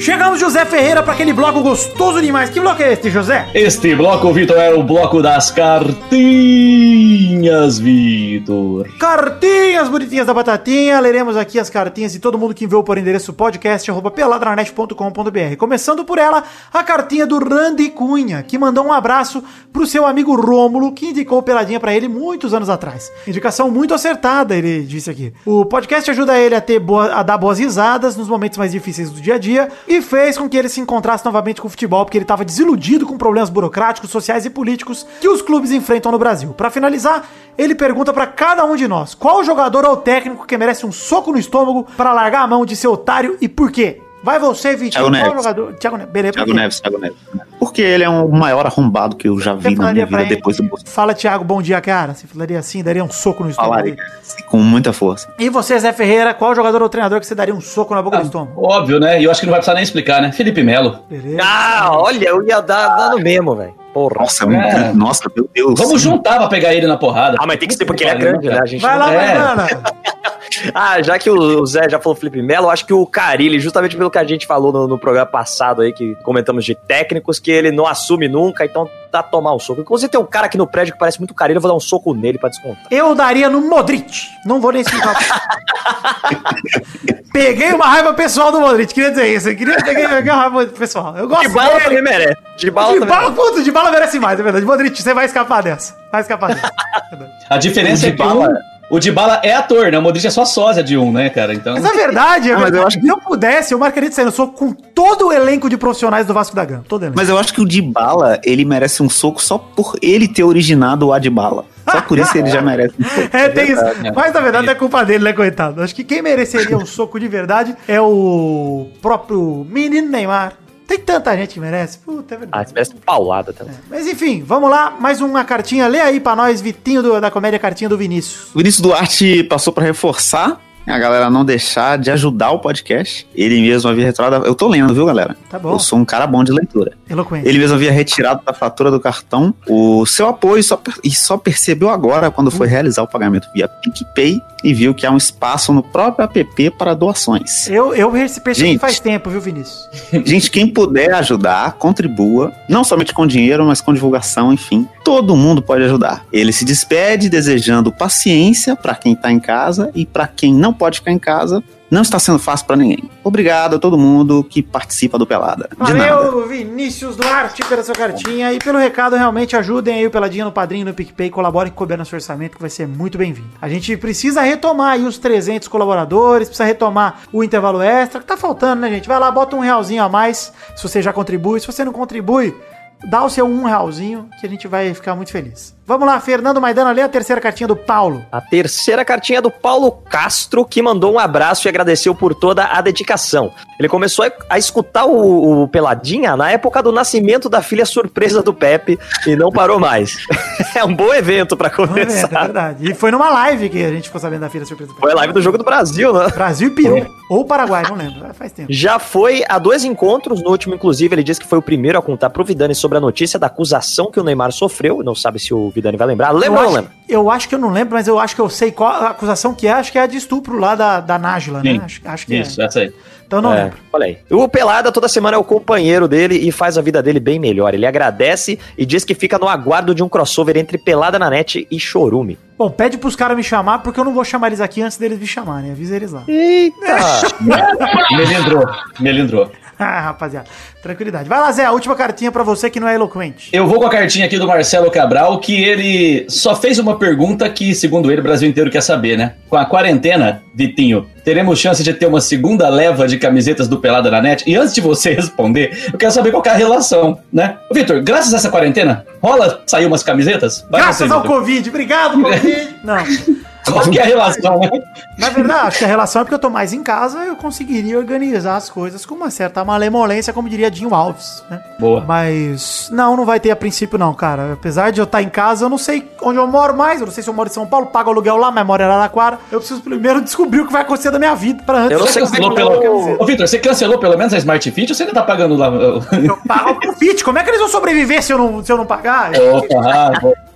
Chegamos, José Ferreira, para aquele bloco gostoso demais. Que bloco é este, José? Este bloco, Vitor, é o bloco das cartinhas, Vitor. Cartinhas bonitinhas da Batatinha. Leremos aqui as cartinhas de todo mundo que enviou por endereço podcast.peladranet.com.br. Começando por ela, a cartinha do Randy Cunha, que mandou um abraço pro seu amigo Rômulo, que indicou Peladinha para ele muitos anos atrás. Indicação muito acertada, ele disse aqui. O podcast ajuda ele a, ter boa, a dar boas risadas nos momentos mais difíceis do dia a dia e fez com que ele se encontrasse novamente com o futebol, porque ele estava desiludido com problemas burocráticos, sociais e políticos que os clubes enfrentam no Brasil. Para finalizar, ele pergunta para cada um de nós: qual jogador ou técnico que merece um soco no estômago para largar a mão de seu otário e por quê? Vai você, Vitinho. Thiago Qual Neves. jogador? Thiago Neves. Beleza, Thiago? Neves, Thiago Neves. Porque ele é o maior arrombado que eu já Você vi na minha vida depois do Bolsonaro. Fala, Thiago, bom dia, cara. Você falaria assim, daria um soco no estômago. Falaria, assim, com muita força. E você, Zé Ferreira, qual jogador ou treinador que você daria um soco na boca do estômago? Óbvio, né? E eu acho que não vai precisar nem explicar, né? Felipe Melo. Beleza. Ah, olha, eu ia dar, dar no mesmo, velho. Porra. Nossa, É. nossa, meu Deus. Vamos juntar pra pegar ele na porrada. Ah, mas tem que ser porque ele é grande, né? A gente Vai não- lá, É. Mariana. (laughs) Ah, já que o Zé já falou Felipe Melo, eu acho que o Carilli, justamente pelo que a gente falou no, no programa passado aí, que comentamos de técnicos, que ele não assume nunca, então tá tomar um soco. Inclusive tem um cara aqui no prédio que parece muito Carilli, eu vou dar um soco nele pra descontar. Eu daria no Modric. Não vou nem explicar. (laughs) Peguei uma raiva pessoal do Modric, queria dizer isso. Eu queria peguei, peguei uma raiva pessoal. Eu gosto De bala também merece. De bala De também bala, puta, de bala merece mais, é verdade. Modric, você vai escapar dessa. Vai escapar dessa. A diferença é que Dybala- um- o Dybala é ator, né? O Modric é só sósia de um, né, cara? Então. Mas é verdade, é Ah, mas eu verdade. acho Se eu pudesse, eu marcaria de sair no soco com todo o elenco de profissionais do Vasco da Gama. Todo elenco. Mas eu acho que o Dybala, ele merece um soco só por ele ter originado o Adbala. Só por isso ele já merece um soco. (laughs) É, tem isso. né? Mas na verdade é culpa dele, né, coitado? Acho que quem mereceria um soco de verdade é o próprio menino Neymar. Tem tanta gente que merece. Puta, é Ah, verdade. isso merece paulada também. Mas enfim, vamos lá. Mais uma cartinha. Lê aí pra nós, Vitinho do- da comédia Cartinha do Vinícius. O Vinícius Duarte passou pra reforçar a galera não deixar de ajudar o podcast. Ele mesmo havia retirado. Eu tô lendo, viu, galera? Tá bom. Eu sou um cara bom de leitura. Eloquente. Ele mesmo havia retirado da fatura do cartão o seu apoio só per- e só percebeu agora quando foi realizar o pagamento via PicPay e viu que há um espaço no próprio app para doações. Eu, eu percebi faz tempo, viu, Vinícius? (laughs) Gente, quem puder ajudar, contribua, não somente com dinheiro, mas com divulgação, enfim. Todo mundo pode ajudar. Ele se despede desejando paciência para quem tá em casa e para quem não pode ficar em casa. Não está sendo fácil para ninguém. Obrigado a todo mundo que participa do Pelada. De nada. Valeu, Vinícius Duarte, pela sua cartinha e pelo recado. Realmente ajudem aí o Peladinha no Padrinho, no PicPay, colaborem com o couber nosso orçamento, que vai ser muito bem-vindo. A gente precisa retomar aí os 300 colaboradores, precisa retomar o intervalo extra, que tá faltando, né, gente? Vai lá, bota um realzinho a mais, se você já contribui. Se você não contribui, dá o seu um realzinho, que a gente vai ficar muito feliz. Vamos lá, Fernando Maidana, lê a terceira cartinha do Paulo. A terceira cartinha é do Paulo Castro, que mandou um abraço e agradeceu por toda a dedicação. Ele começou a- escutar o, o Peladinha na época do nascimento da filha surpresa do Pepe e não parou mais. (laughs) é um bom evento ver, é começar. verdade. E foi numa live que a gente ficou sabendo da filha surpresa. Foi a live do Jogo do Brasil, né? Brasil e Peru. (laughs) Ou Paraguai, não lembro. É, Faz tempo. Já foi a dois encontros, no último, inclusive, ele disse que foi o primeiro a contar pro Vidani sobre a notícia da acusação que o Neymar sofreu. Não sabe se o Vidani vai lembrar. Lembra eu ou não acho, lembra? eu acho que eu não lembro, mas eu acho que eu sei qual a acusação que é. Acho que é a de estupro lá da, da Nájila, né? Acho, acho que Isso, é. essa aí. Então não É, lembro. olha aí. O Pelada toda semana é o companheiro dele e faz a vida dele bem melhor. Ele agradece e diz que fica no aguardo de um crossover entre Pelada na net e Chorume. Bom, pede pros caras me chamar, porque eu não vou chamar eles aqui antes deles me chamarem. Avisa eles lá. (laughs) Melindrou. Melindrou. (laughs) ah, rapaziada. Tranquilidade. Vai lá, Zé, a última cartinha pra você que não é eloquente. Eu vou com a cartinha aqui do Marcelo Cabral, que ele só fez uma pergunta que, segundo ele, o Brasil inteiro quer saber, né? Com a quarentena, Vitinho, teremos chance de ter uma segunda leva de camisetas do Pelada na net? E antes de você (laughs) responder, eu quero saber qual que é a relação, né? Vitor, graças a essa quarentena, rola sair umas camisetas? Vai Graças você, ao Vitor. Covid. Obrigado, Covid. (laughs) Não. Qual que é a relação, né? Na verdade, acho que a relação é porque eu tô mais em casa, eu conseguiria organizar as coisas com uma certa malemolência, como diria Dinho Alves, né? Boa. Mas não, não vai ter a princípio não, cara. Apesar de eu estar em casa, eu não sei onde eu moro mais, eu não sei se eu moro em São Paulo, pago aluguel lá, mas moro em Araraquara. Eu preciso primeiro descobrir o que vai acontecer da minha vida pra antes. Eu não sei cancelou pelo... Ô, Vitor, você cancelou pelo menos a Smart Fit ou você ainda tá pagando lá? Eu pago o Fit, como é que eles vão sobreviver se eu não, se eu não pagar? Opa, ah.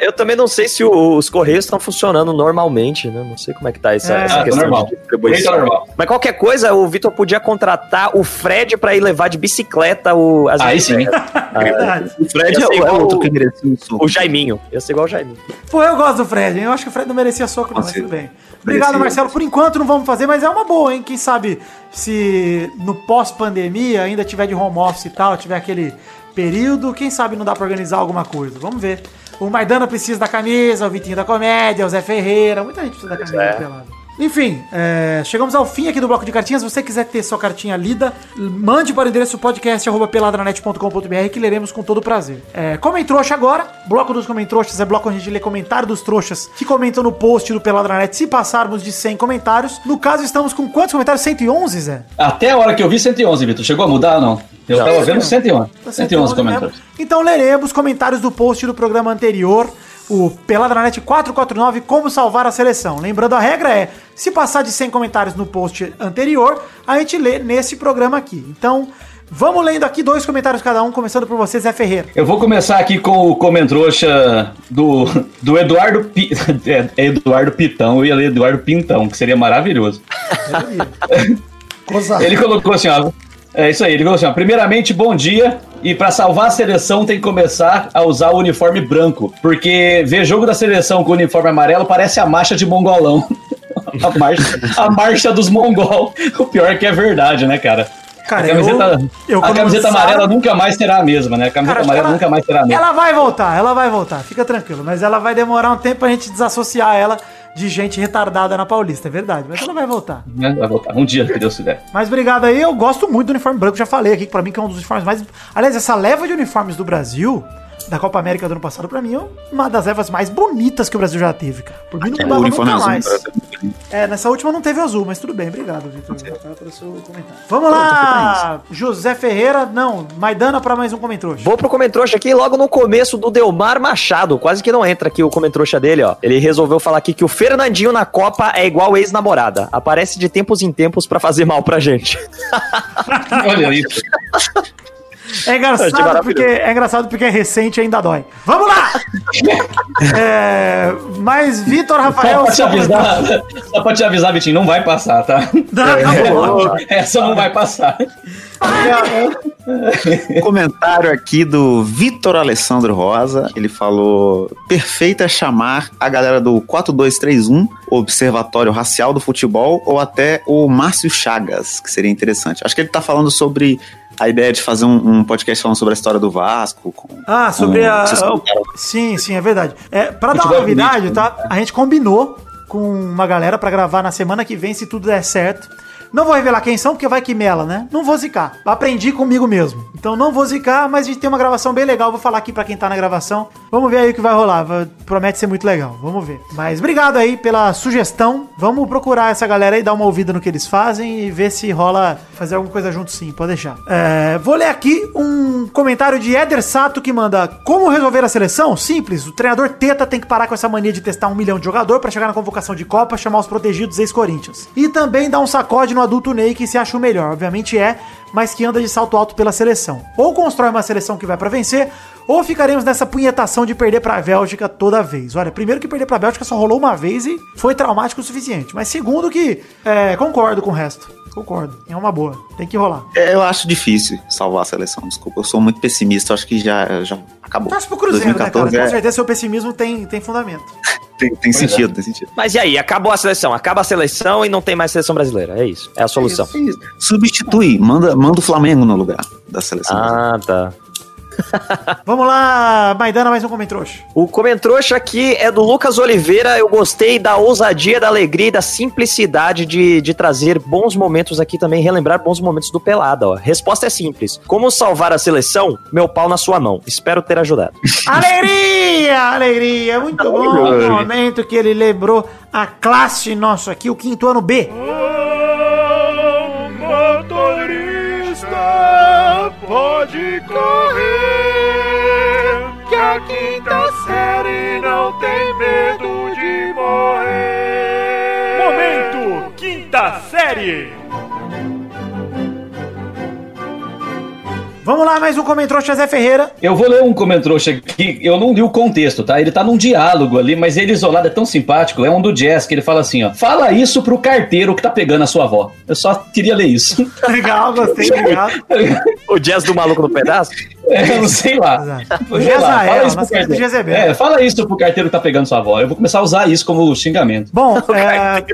Eu também não sei se o- os correios estão funcionando normalmente, né? Não sei como é que tá essa, É, essa Ah, tá questão normal. de distribuição. Tá normal. Mas qualquer coisa, o Vitor podia contratar o Fred pra ir levar de bicicleta o, as Aí sim. entregas. Verdade. O Fred Ia é, é igual outro que merecia um soco. O Jaiminho. Ia ser igual o Jaiminho. Pô, eu gosto do Fred, hein? Eu acho que o Fred não merecia soco, não, mas tudo bem. Obrigado. Marcelo. Por enquanto não vamos fazer, mas é uma boa, hein? Quem sabe se no pós-pandemia ainda tiver de home office e tal, tiver aquele período, quem sabe não dá pra organizar alguma coisa. Vamos ver. O Maidana precisa da camisa, o Vitinho da comédia, o Zé Ferreira, muita gente precisa da camisa é. do pelado. Enfim, é, chegamos ao fim aqui do bloco de cartinhas. Se você quiser ter sua cartinha lida, mande para o endereço podcast.peladranet.com.br que leremos com todo prazer. É, Comentrouxa agora. Bloco dos Comentrouxas é bloco onde a gente lê comentário dos trouxas que comentam no post do Peladranet se passarmos de 100 comentários. No caso, estamos com quantos comentários? 111, Zé? Até a hora que eu vi 111, Vitor. Chegou a mudar ou não? Eu tava vendo 111. Tá 111 111 comentários. Então leremos comentários do post do programa anterior, o Peladranet 449, como salvar a seleção. Lembrando, a regra é, se passar de 100 comentários no post anterior, a gente lê nesse programa aqui. Então, Vamos lendo aqui dois comentários cada um, começando por você, Zé Ferreira. Eu vou começar aqui com o comentrouxa do, do Eduardo Pi, (laughs) é, é Eduardo Pitão, eu ia ler Eduardo Pintão, que seria maravilhoso. (laughs) Ele colocou assim, ó. É isso aí, ele colocou assim, ó. Primeiramente, bom dia. E pra salvar a seleção tem que começar a usar o uniforme branco. Porque ver jogo da seleção com o uniforme amarelo parece a marcha de mongolão. (laughs) A marcha, a marcha dos mongol. O pior é que é verdade, né, cara? Cara, a camiseta, eu- eu a camiseta amarela nunca mais será a mesma, né? A camiseta Cara, amarela ela- nunca mais será a mesma. Ela vai voltar, ela vai voltar, fica tranquilo. Mas ela vai demorar um tempo pra gente desassociar ela de gente retardada na Paulista, é verdade. Mas ela vai voltar. Né? Vai voltar. Um dia, que Deus quiser. Mas obrigado aí, eu gosto muito do uniforme branco, já falei aqui, que pra mim que é um dos uniformes mais... Aliás, essa leva de uniformes do Brasil, da Copa América do ano passado, pra mim é uma das levas mais bonitas que o Brasil já teve, cara. Por mim não O mudava nunca azul mais. Brasil é. É, nessa última não teve azul, mas tudo bem, obrigado, Vitor, pelo seu comentário. Vamos lá, José Ferreira, não, Maidana pra mais um comentário. Vou pro comentrouxa aqui logo no começo do Delmar Machado. Quase que não entra aqui o comentrouxa dele, ó. Ele resolveu falar aqui que o Fernandinho na Copa é igual ex-namorada. Aparece de tempos em tempos pra fazer mal pra gente. (laughs) Olha isso. É engraçado, maravilhoso. porque, é engraçado porque é recente e ainda dói. Vamos lá! (laughs) É, mas Vitor Rafael. Só pra te avisar, (laughs) só pra te avisar, Vitinho, não vai passar, tá? Não, tá bom. Essa não vai passar. Comentário aqui do Vitor Alessandro Rosa. Ele falou: perfeito é chamar a galera do 4231, Observatório Racial do Futebol, ou até o Márcio Chagas, que seria interessante. Acho que ele tá falando sobre a ideia de fazer um, um podcast falando sobre a história do Vasco. Com, Ah, sobre com- a. comentaram. Sim, sim, é verdade. É, pra dar uma novidade, tá? A gente combinou com uma galera pra gravar na semana que vem, se tudo der certo. Não vou revelar quem são, porque vai que mela, né? Não vou zicar. Aprendi comigo mesmo. Então não vou zicar, mas a gente tem uma gravação bem legal. Vou falar aqui pra quem tá na gravação. Vamos ver aí o que vai rolar. Promete ser muito legal. Vamos ver. Mas obrigado aí pela sugestão. Vamos procurar essa galera aí, dar uma ouvida no que eles fazem e ver se rola fazer alguma coisa junto sim. Pode deixar. É, vou ler aqui um comentário de Eder Sato que manda: Como resolver a seleção? Simples. O treinador Teta tem que parar com essa mania de testar um milhão de jogador pra chegar na convocação de Copa, chamar os protegidos ex-Corinthians. E também dar um sacode no adulto Ney que se acha o melhor. Obviamente é, mas que anda de salto alto pela seleção. Ou constrói uma seleção que vai pra vencer, ou ficaremos nessa punhetação de perder pra Bélgica toda vez. Olha, primeiro que perder pra Bélgica só rolou uma vez e foi traumático o suficiente. Mas segundo que é, concordo com o resto. Concordo. É uma boa. Tem que rolar. É, Eu acho difícil salvar a seleção, desculpa. Eu sou muito pessimista, eu acho que já, já acabou. Torce pro Cruzeiro, né, cara? 2014 Com é- certeza seu pessimismo tem, tem fundamento. (laughs) tem, tem sentido, tem sentido. Mas e aí? Acabou a seleção. Acaba a seleção e não tem mais seleção brasileira. É isso. É a solução. Substitui, manda, manda o Flamengo no lugar da seleção. Ah, tá. (laughs) Vamos lá, Maidana, mais um comentrouxa. O comentrouxa aqui é do Lucas Oliveira. Eu gostei da ousadia, da alegria e da simplicidade de, de trazer bons momentos aqui também, relembrar bons momentos do Pelada. Ó. Resposta é simples. Como salvar a seleção? Meu pau na sua mão. Espero ter ajudado. (laughs) Alegria, alegria. Muito bom o momento que ele lembrou a classe nosso aqui, o quinto ano B. Motorista, pode correr, quinta série não tem medo de morrer. Momento, quinta série. Vamos lá, mais um comentrouxa, Zé Ferreira. Eu vou ler um comentrouxa aqui, eu não li o contexto, tá? Ele tá num diálogo ali, mas ele isolado é tão simpático, é um do Jazz, que ele fala assim, ó, fala isso pro carteiro que tá pegando a sua avó. Eu só queria ler isso. (laughs) Legal, gostei, obrigado. (laughs) O jazz do maluco no pedaço? É, eu não sei lá. O lá, Jezael, fala isso pro carteiro. Jezebel. É, fala isso pro carteiro que tá pegando sua avó. Eu vou começar a usar isso como xingamento. Bom, é...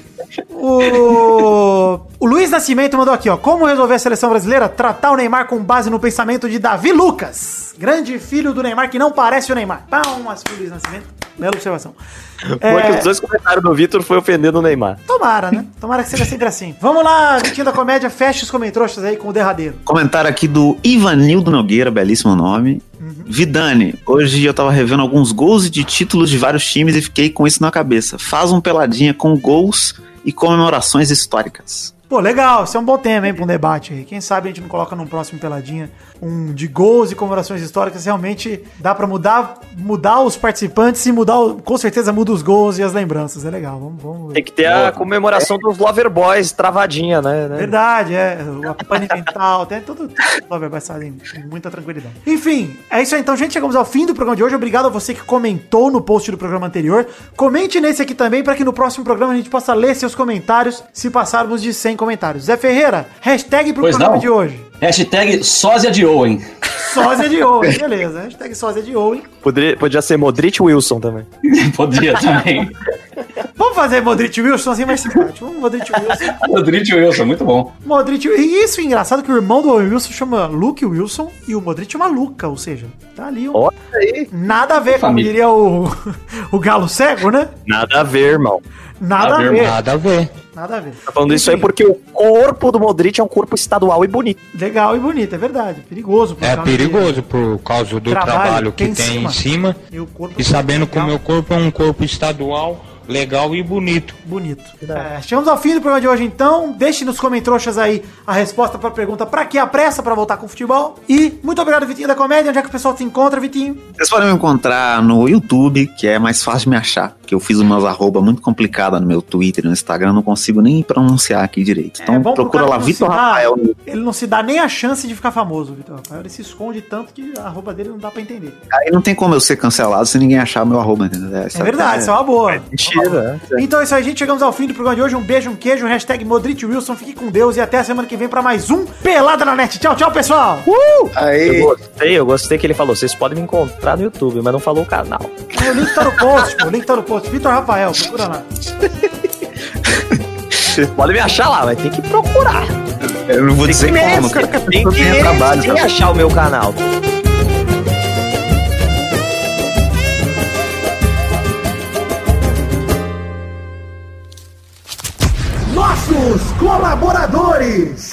(laughs) o... o Luiz Nascimento mandou aqui, ó. Como resolver a seleção brasileira? Tratar o Neymar com base no pensamento de Davi Lucas. Grande filho do Neymar que não parece o Neymar. Palmas pro Luiz Nascimento. Bela observação. Foi que os dois comentários do Vitor foi ofendendo o Neymar. Tomara, né? Tomara que seja sempre assim. Vamos lá, Vitinho da Comédia, fecha os comentários aí com o derradeiro. Comentário aqui do Ivanildo Nogueira, belíssimo nome. Vidani, hoje eu tava revendo alguns gols de títulos de vários times e fiquei com isso na cabeça. Faz um peladinha com gols e comemorações históricas. Pô, legal, isso é um bom tema, hein, pra um debate aí. Quem sabe a gente não coloca num próximo Peladinha um de gols e comemorações históricas. Realmente dá pra mudar, mudar os participantes e mudar, o- com certeza muda os gols e as lembranças. É legal, vamos, vamos Tem que ter a comemoração dos Lover Boys travadinha, né? Verdade, é. A pane mental, tem tudo. tudo vai sair com muita tranquilidade. Enfim, é isso aí. Então, gente, chegamos ao fim do programa de hoje. Obrigado a você que comentou no post do programa anterior. Comente nesse aqui também para que no próximo programa a gente possa ler seus comentários se passarmos de 100 comentários. Zé Ferreira, hashtag pro Pois programa não. de hoje. Hashtag sósia de Owen. Sósia de Owen, (laughs) beleza. Hashtag sósia de Owen. Poderia, podia ser Modric Wilson também. Podia também. (laughs) Vamos fazer Modric Wilson assim mais simpático. Vamos Modric Wilson. (laughs) Modric Wilson, muito bom. Modric E isso é engraçado que o irmão do Wilson chama Luke Wilson e o Modric chama Luca, ou seja, tá ali um... Olha aí. Nada a ver, como diria o, (laughs) o galo cego, né? Nada a ver, irmão. Nada a ver. Nada a ver. Nada a ver. Tá falando isso aí porque o corpo do Modric é um corpo estadual e bonito. Legal e bonito, é verdade. Perigoso. pro É perigoso por causa do Trabalho trabalho, que tem tem em em cima. E o corpo E sabendo que o meu corpo é um corpo estadual, legal e bonito. Bonito. É, chegamos ao fim do programa de hoje, então. Deixe nos comentários aí a resposta pra pergunta pra que a pressa pra voltar com o futebol. E muito obrigado, Vitinho da Comédia. Onde é que o pessoal te encontra, Vitinho? Vocês podem me encontrar no YouTube, que é mais fácil de me achar. Porque eu fiz umas arroba muito complicada no meu Twitter e no Instagram, não consigo nem pronunciar aqui direito. Então É bom pro procura lá, Vitor dá- Rafael. Ele não se dá nem a chance de ficar famoso, Vitor Rafael. Ele se esconde tanto que a arroba dele não dá pra entender. Aí não tem como eu ser cancelado se ninguém achar meu arroba, entendeu? É verdade, isso é uma boa. Mentira. Então é isso aí, gente. Chegamos ao fim do programa de hoje. Um beijo, um queijo, hashtag Modric Wilson. Fique com Deus e até a semana que vem pra mais um Pelada na Net. Tchau, tchau, pessoal. Uh! Eu gostei, eu gostei que ele falou. Vocês podem me encontrar no YouTube, mas não falou o canal. O link tá no post, pô. O link tá no post. Vitor Rafael, procura lá. Vocês podem me achar lá, mas tem que procurar. Eu não vou Tem dizer que como, porque tem que merecer tá? achar o meu canal. Colaboradores.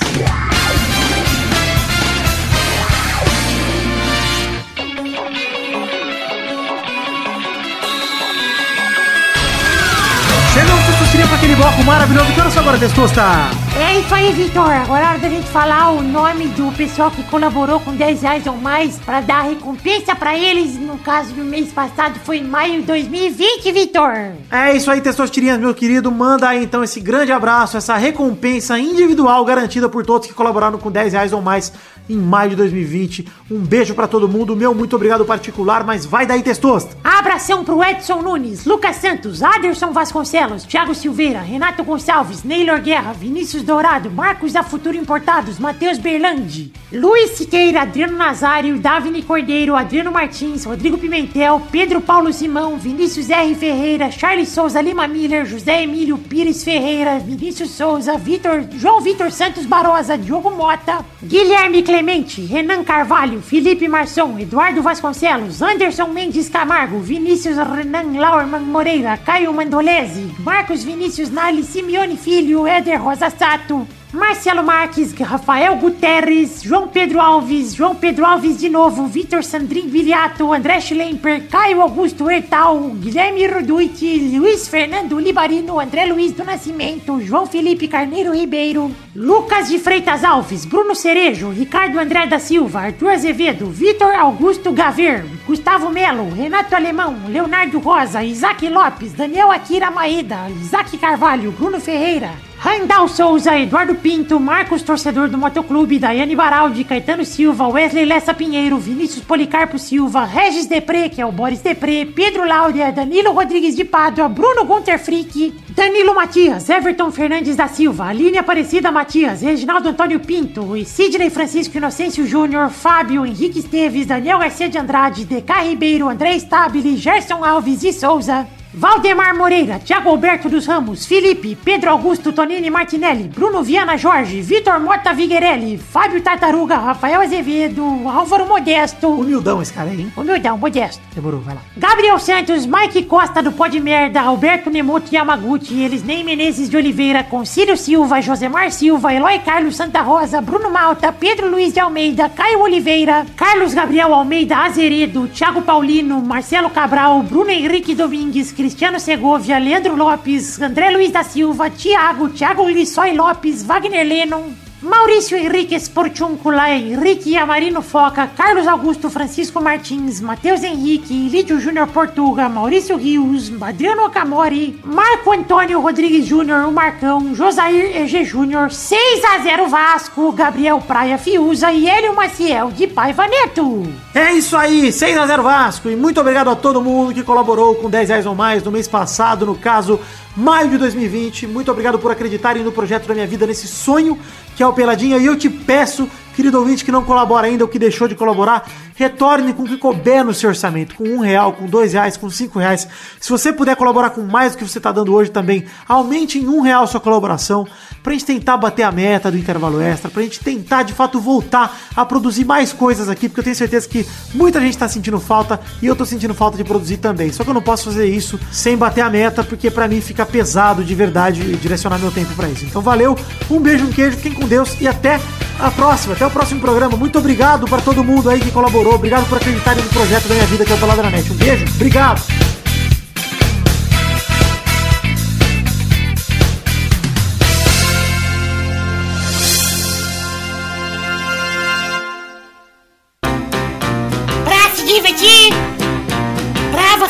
Chegamos, Testosteria, pra aquele bloco maravilhoso. Que horas agora, Testosta? É isso aí, Vitor. Agora é hora da gente falar o nome do pessoal que colaborou com 10 reais ou mais pra dar recompensa pra eles. No caso do mês passado foi em maio de 2020, Vitor. É isso aí, Testosterinhas, meu querido. Manda aí então esse grande abraço, essa recompensa individual garantida por todos que colaboraram com 10 reais ou mais em maio de 2020. Um beijo pra todo mundo. Meu muito obrigado particular, mas vai daí, Testosta. Abração pro Edson Nunes, Lucas Santos, Aderson Vasconcelos, Thiago Silveira, Renato Gonçalves, Neylor Guerra, Vinícius Dourado, Marcos da Futuro Importados, Matheus Berlandi, Luiz Siqueira, Adriano Nazário, Davini Cordeiro, Adriano Martins, Rodrigo Pimentel, Pedro Paulo Simão, Vinícius R. Ferreira, Charles Souza Lima Miller, José Emílio Pires Ferreira, Vinícius Souza, Vitor, João Vitor Santos Barosa, Diogo Mota, Guilherme Clemente, Renan Carvalho, Felipe Marçom, Eduardo Vasconcelos, Anderson Mendes Camargo, Vinícius Renan Laurman Moreira, Caio Mandolese, Marcos Vinícius Nali, Simeone Filho, Éder Rosa Sato, Marcelo Marques, Rafael Guterres, João Pedro Alves, João Pedro Alves de novo, Vitor Sandrin Viliato, André Schlemper, Caio Augusto Hertal, Guilherme Roduit, Luiz Fernando Libarino, André Luiz do Nascimento, João Felipe Carneiro Ribeiro, Lucas de Freitas Alves, Bruno Cerejo, Ricardo André da Silva, Arthur Azevedo, Vitor Augusto Gaver, Gustavo Melo, Renato Alemão, Leonardo Rosa, Isaac Lopes, Daniel Akira Maeda, Isaac Carvalho, Bruno Ferreira, Randall Souza, Eduardo Pinto, Marcos Torcedor do Motoclube, Daiane Baraldi, Caetano Silva, Wesley Lessa Pinheiro, Vinícius Policarpo Silva, Regis Depré, que é o Boris Depré, Pedro Láudia, Danilo Rodrigues de Pádua, Bruno Gunter Frick, Danilo Matias, Everton Fernandes da Silva, Aline Aparecida Matias, Reginaldo Antônio Pinto, e Sidney Francisco Inocêncio Júnior, Fábio Henrique Esteves, Daniel Garcia de Andrade, DK Ribeiro, André Stabile, Gerson Alves de Souza, Valdemar Moreira, Thiago Alberto dos Ramos, Felipe, Pedro Augusto Tonini Martinelli, Bruno Viana Jorge, Vitor Mota Viguerelli, Fábio Tartaruga, Rafael Azevedo, Álvaro Modesto. Humildão esse cara aí, hein? Humildão, Modesto. Demorou, vai lá. Gabriel Santos, Mike Costa do Pod Merda, Alberto Nemoto Yamaguchi, Elisnei Menezes de Oliveira, Concílio Silva, Josemar Silva, Eloy Carlos Santa Rosa, Bruno Malta, Pedro Luiz de Almeida, Caio Oliveira, Carlos Gabriel Almeida Azeredo, Thiago Paulino, Marcelo Cabral, Bruno Henrique Domingues, Cristiano Segovia, Leandro Lopes, André Luiz da Silva, Thiago, Thiago Lissói Lopes, Wagner Lennon, Maurício Henrique Sportiuncula, Henrique Amarino Foca, Carlos Augusto Francisco Martins, Matheus Henrique, Lídio Júnior Portuga, Maurício Rios, Adriano Okamori, Marco Antônio Rodrigues Júnior, o Marcão, Josair EG Júnior, 6 a 0 Vasco, Gabriel Praia Fiuza e Hélio Maciel de Paiva Neto. É isso aí, 6x0 Vasco. E muito obrigado a todo mundo que colaborou com 10 reais ou mais no mês passado, no caso, maio de 2020. Muito obrigado por acreditarem no projeto da minha vida, nesse sonho que é o Peladinha. E eu te peço, querido ouvinte que não colabora ainda ou que deixou de colaborar, retorne com o que couber no seu orçamento, com um real, com dois reais, com cinco reais. Se você puder colaborar com mais do que você está dando hoje também, aumente em um real sua colaboração pra gente tentar bater a meta do intervalo extra, pra gente tentar de fato voltar a produzir mais coisas aqui, porque eu tenho certeza que muita gente tá sentindo falta e eu tô sentindo falta de produzir também. Só que eu não posso fazer isso sem bater a meta, porque pra mim fica pesado de verdade direcionar meu tempo pra isso. Então valeu, um beijo, um queijo, fiquem com Deus e até a próxima, até o próximo programa. Muito obrigado pra todo mundo aí que colaborou, obrigado por acreditarem no projeto da minha vida que é o Peladranet. Um beijo, obrigado!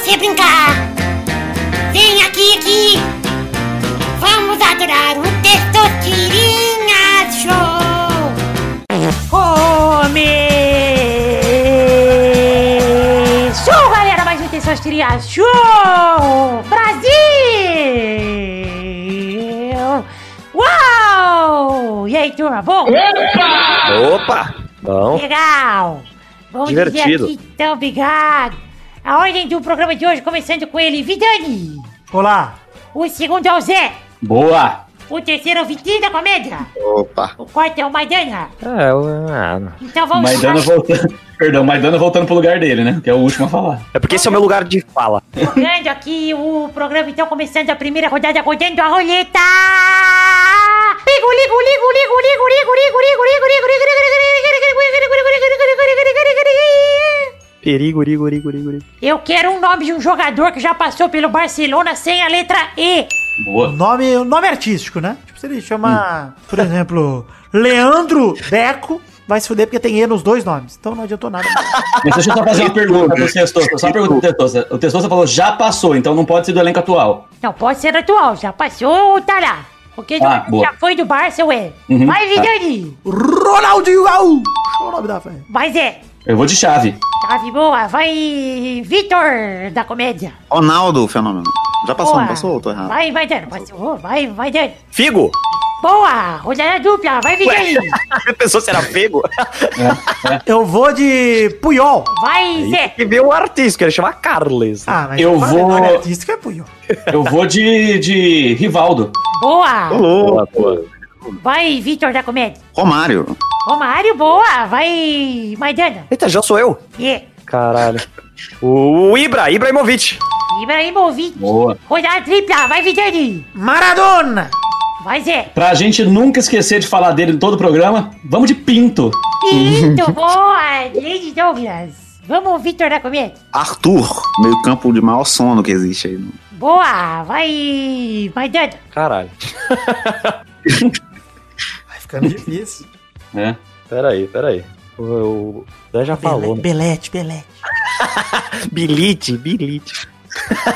Você brincar. Vem aqui, aqui. Vamos adorar o Testosterinha Show. Começou, galera, mais um Testosterinha Show. Brasil! Uau! E aí, turma, bom? Opa! Bom. Legal! Vamos Divertido. dizer aqui, então, obrigado. A ordem do programa de hoje, começando com ele, Vidani. Olá! O segundo é o Zé. Boa! O terceiro é o Vitinho da Comédia. Opa. O quarto é o Maidana. É, eu- ah. Então vamos Maidana voltando. Perdão, Maidana voltando pro lugar dele, né? Que é o último a falar. É porque esse é o meu lugar de fala. jogando aqui o programa, então, começando a primeira rodada, rodando a roleta. Ligo, ligo, ligo, ligo, ligo, ligo, ligo, ligo, ligo, ligo, ligo, ligo, Perigo, rigo, rigo, rigo, rigo. Eu quero um nome de um jogador que já passou pelo Barcelona sem a letra E. Boa. Nome, o nome artístico, né? Tipo, se ele chama, por exemplo, Leandro Deco, vai se fuder porque tem E nos dois nomes. Então não adiantou nada. Mas deixa eu só fazer uma pergunta pro Testosta. Só uma pergunta pro Testosta. O Testosta falou já passou, então não pode ser do elenco atual. Não pode ser atual, já passou ou tá lá. Porque Ah, do- boa. já foi do Barça, ué. Uhum, Vai, tá. Vidani. Ronaldinho Gaúcho! Qual o nome da fé? Vai, Zé. Eu vou de chave. Chave boa. Vai, Vitor, da comédia. Ronaldo, fenômeno. Já passou, Boa. não passou? ou Tô errado. Vai, vai, Dano. Passou. Vai, vai. Figo! Boa. Rodada dupla. Vai, Vidani. Você pensou se era Figo? Eu vou de Puyol. Vai, Zé. E veio um artista, ele chama Carles. Ah, mas Eu vou- nome artístico é Puyol. Eu vou de, de Rivaldo. Boa. Boa, boa. Vai, Vitor, da comédia. Romário. Romário, boa. Vai, Maidana. Eita, já sou eu? Yeah. Caralho. O Ibra, Ibrahimovic. Ibrahimovic. Boa. Rodada tripla. Vai, Vidani. Maradona! Vai, Zé. Pra gente nunca esquecer de falar dele em todo o programa, vamos de Pinto. Pinto, (laughs) boa. Lady Douglas. Vamos, Vitor, da comédia. Arthur. Meio campo de maior sono que existe aí. Boa. Vai, Maidana. Caralho. (laughs) Ficando (laughs) difícil. É. Peraí, peraí. O, o Zé já falou, né? Belete, Belete. (laughs) Bilite, bilite.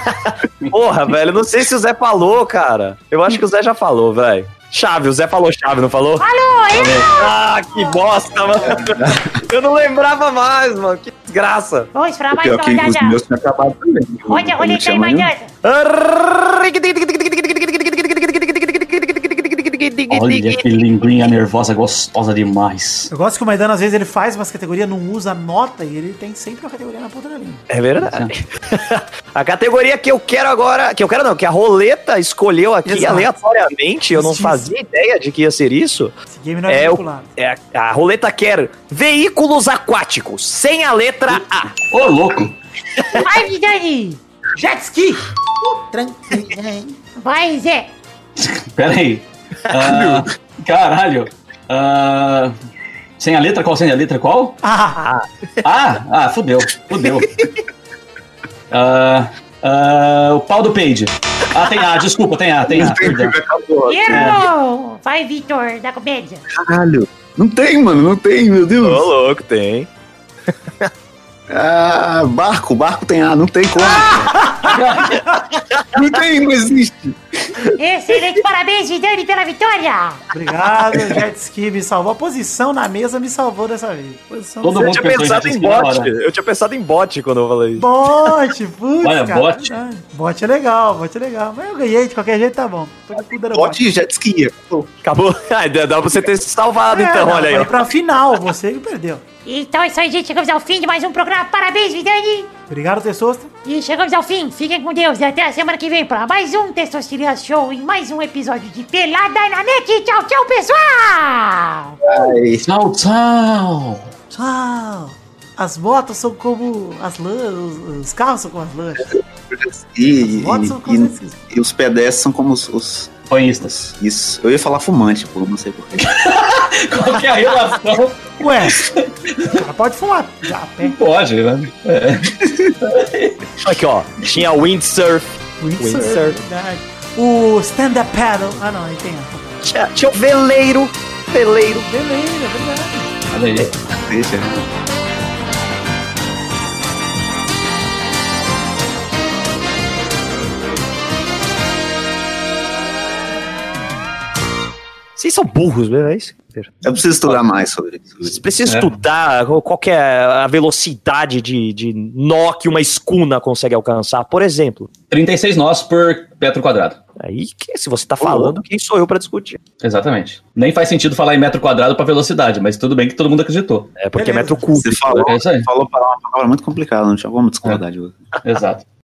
(laughs) Porra, velho, não sei se o Zé falou, cara. Eu acho que o Zé já falou, velho. Chave, o Zé falou chave, não falou? Falou, eu. Ah, que bosta, mano. Eu não lembrava mais, mano. Que desgraça. Vamos pra mais Pior uma que os meus tinham acabado também. Roda a Não roleta aí. Maidana. Olha que linguinha nervosa, gostosa demais. Eu gosto que o Maidana, às vezes, ele faz umas categorias, não usa nota e ele tem sempre uma categoria na ponta da linha. É verdade. (laughs) A categoria que eu quero agora, que eu quero não, que a roleta escolheu aqui Exato. aleatoriamente, eu não Justiça. fazia ideia de que ia ser isso. Esse game não é, É, o, é a, a roleta quer veículos aquáticos sem a letra A. Ô, louco. Vai, Vidani. Jet ski! Vai, Zé. Pera aí. Ah, caralho. Ah, sem a letra qual? Sem a letra qual? Ah, Ah, ah, fudeu, fudeu. Ah, Ah, o pau do Peide. Ah, tem A, desculpa, tem A, tem A. perdão. Errou! Vai, Vitor, da comédia. Caralho. Não tem, mano, não tem, meu Deus. Ô, louco, tem. (laughs) Ah, barco, barco tem A, não tem como. (laughs) não tem, não existe. Excelente, parabéns, Zidane, pela vitória! Obrigado, Jet Ski me salvou. A posição na mesa me salvou dessa vez. Posição Todo mundo Eu tinha pensado em bot. Eu tinha pensado em bot quando eu falei isso. Bote, putz, Olha, cara, bote. verdade. Bote é legal, bote é legal. Mas eu ganhei, de qualquer jeito tá bom. Era Bote jet ski. pô. Acabou. (laughs) Ah, dá dá pra você ter se salvado, É, então, não, olha aí. Foi pra final, você que perdeu. Então é isso aí, gente. Chegamos ao fim de mais um programa. Parabéns, Vidani! Obrigado, Tessosta. E chegamos ao fim. Fiquem com Deus e até a semana que vem para mais um Testosteria Show e mais um episódio de Pelada na Net. Tchau, tchau, pessoal! Ai, Tchau, tchau. Tchau. As motos são como as lãs, os, os carros são como as lãs. E, As motos são como e, as e, e os pedestres são como os, os- Banhistas. Isso. Eu ia falar fumante, pô, não sei porquê. (laughs) Qual que é a relação? Ué, o cara pode fumar já. Pode, né? É. Aqui, ó. Tinha windsurf. Windsurf, Windsurf. verdade. O stand-up paddle. Ah, não, aí tem. a- Tinha, tinha o veleiro. Veleiro. Beleza, é verdade. Olha aí. Deixa. Vocês são burros, mesmo, é isso? Eu preciso estudar mais sobre isso. Vocês precisam É. estudar qual que é a velocidade de, de nó que uma escuna consegue alcançar, por exemplo. 36 nós por metro quadrado. Aí, que, se você tá falando, quem sou eu pra discutir? Exatamente. Nem faz sentido falar em metro quadrado pra velocidade, mas tudo bem que todo mundo acreditou. É porque Beleza. é metro cúbico. Você falou, É falou para uma palavra muito complicada, não tinha como discordar de você. Exato.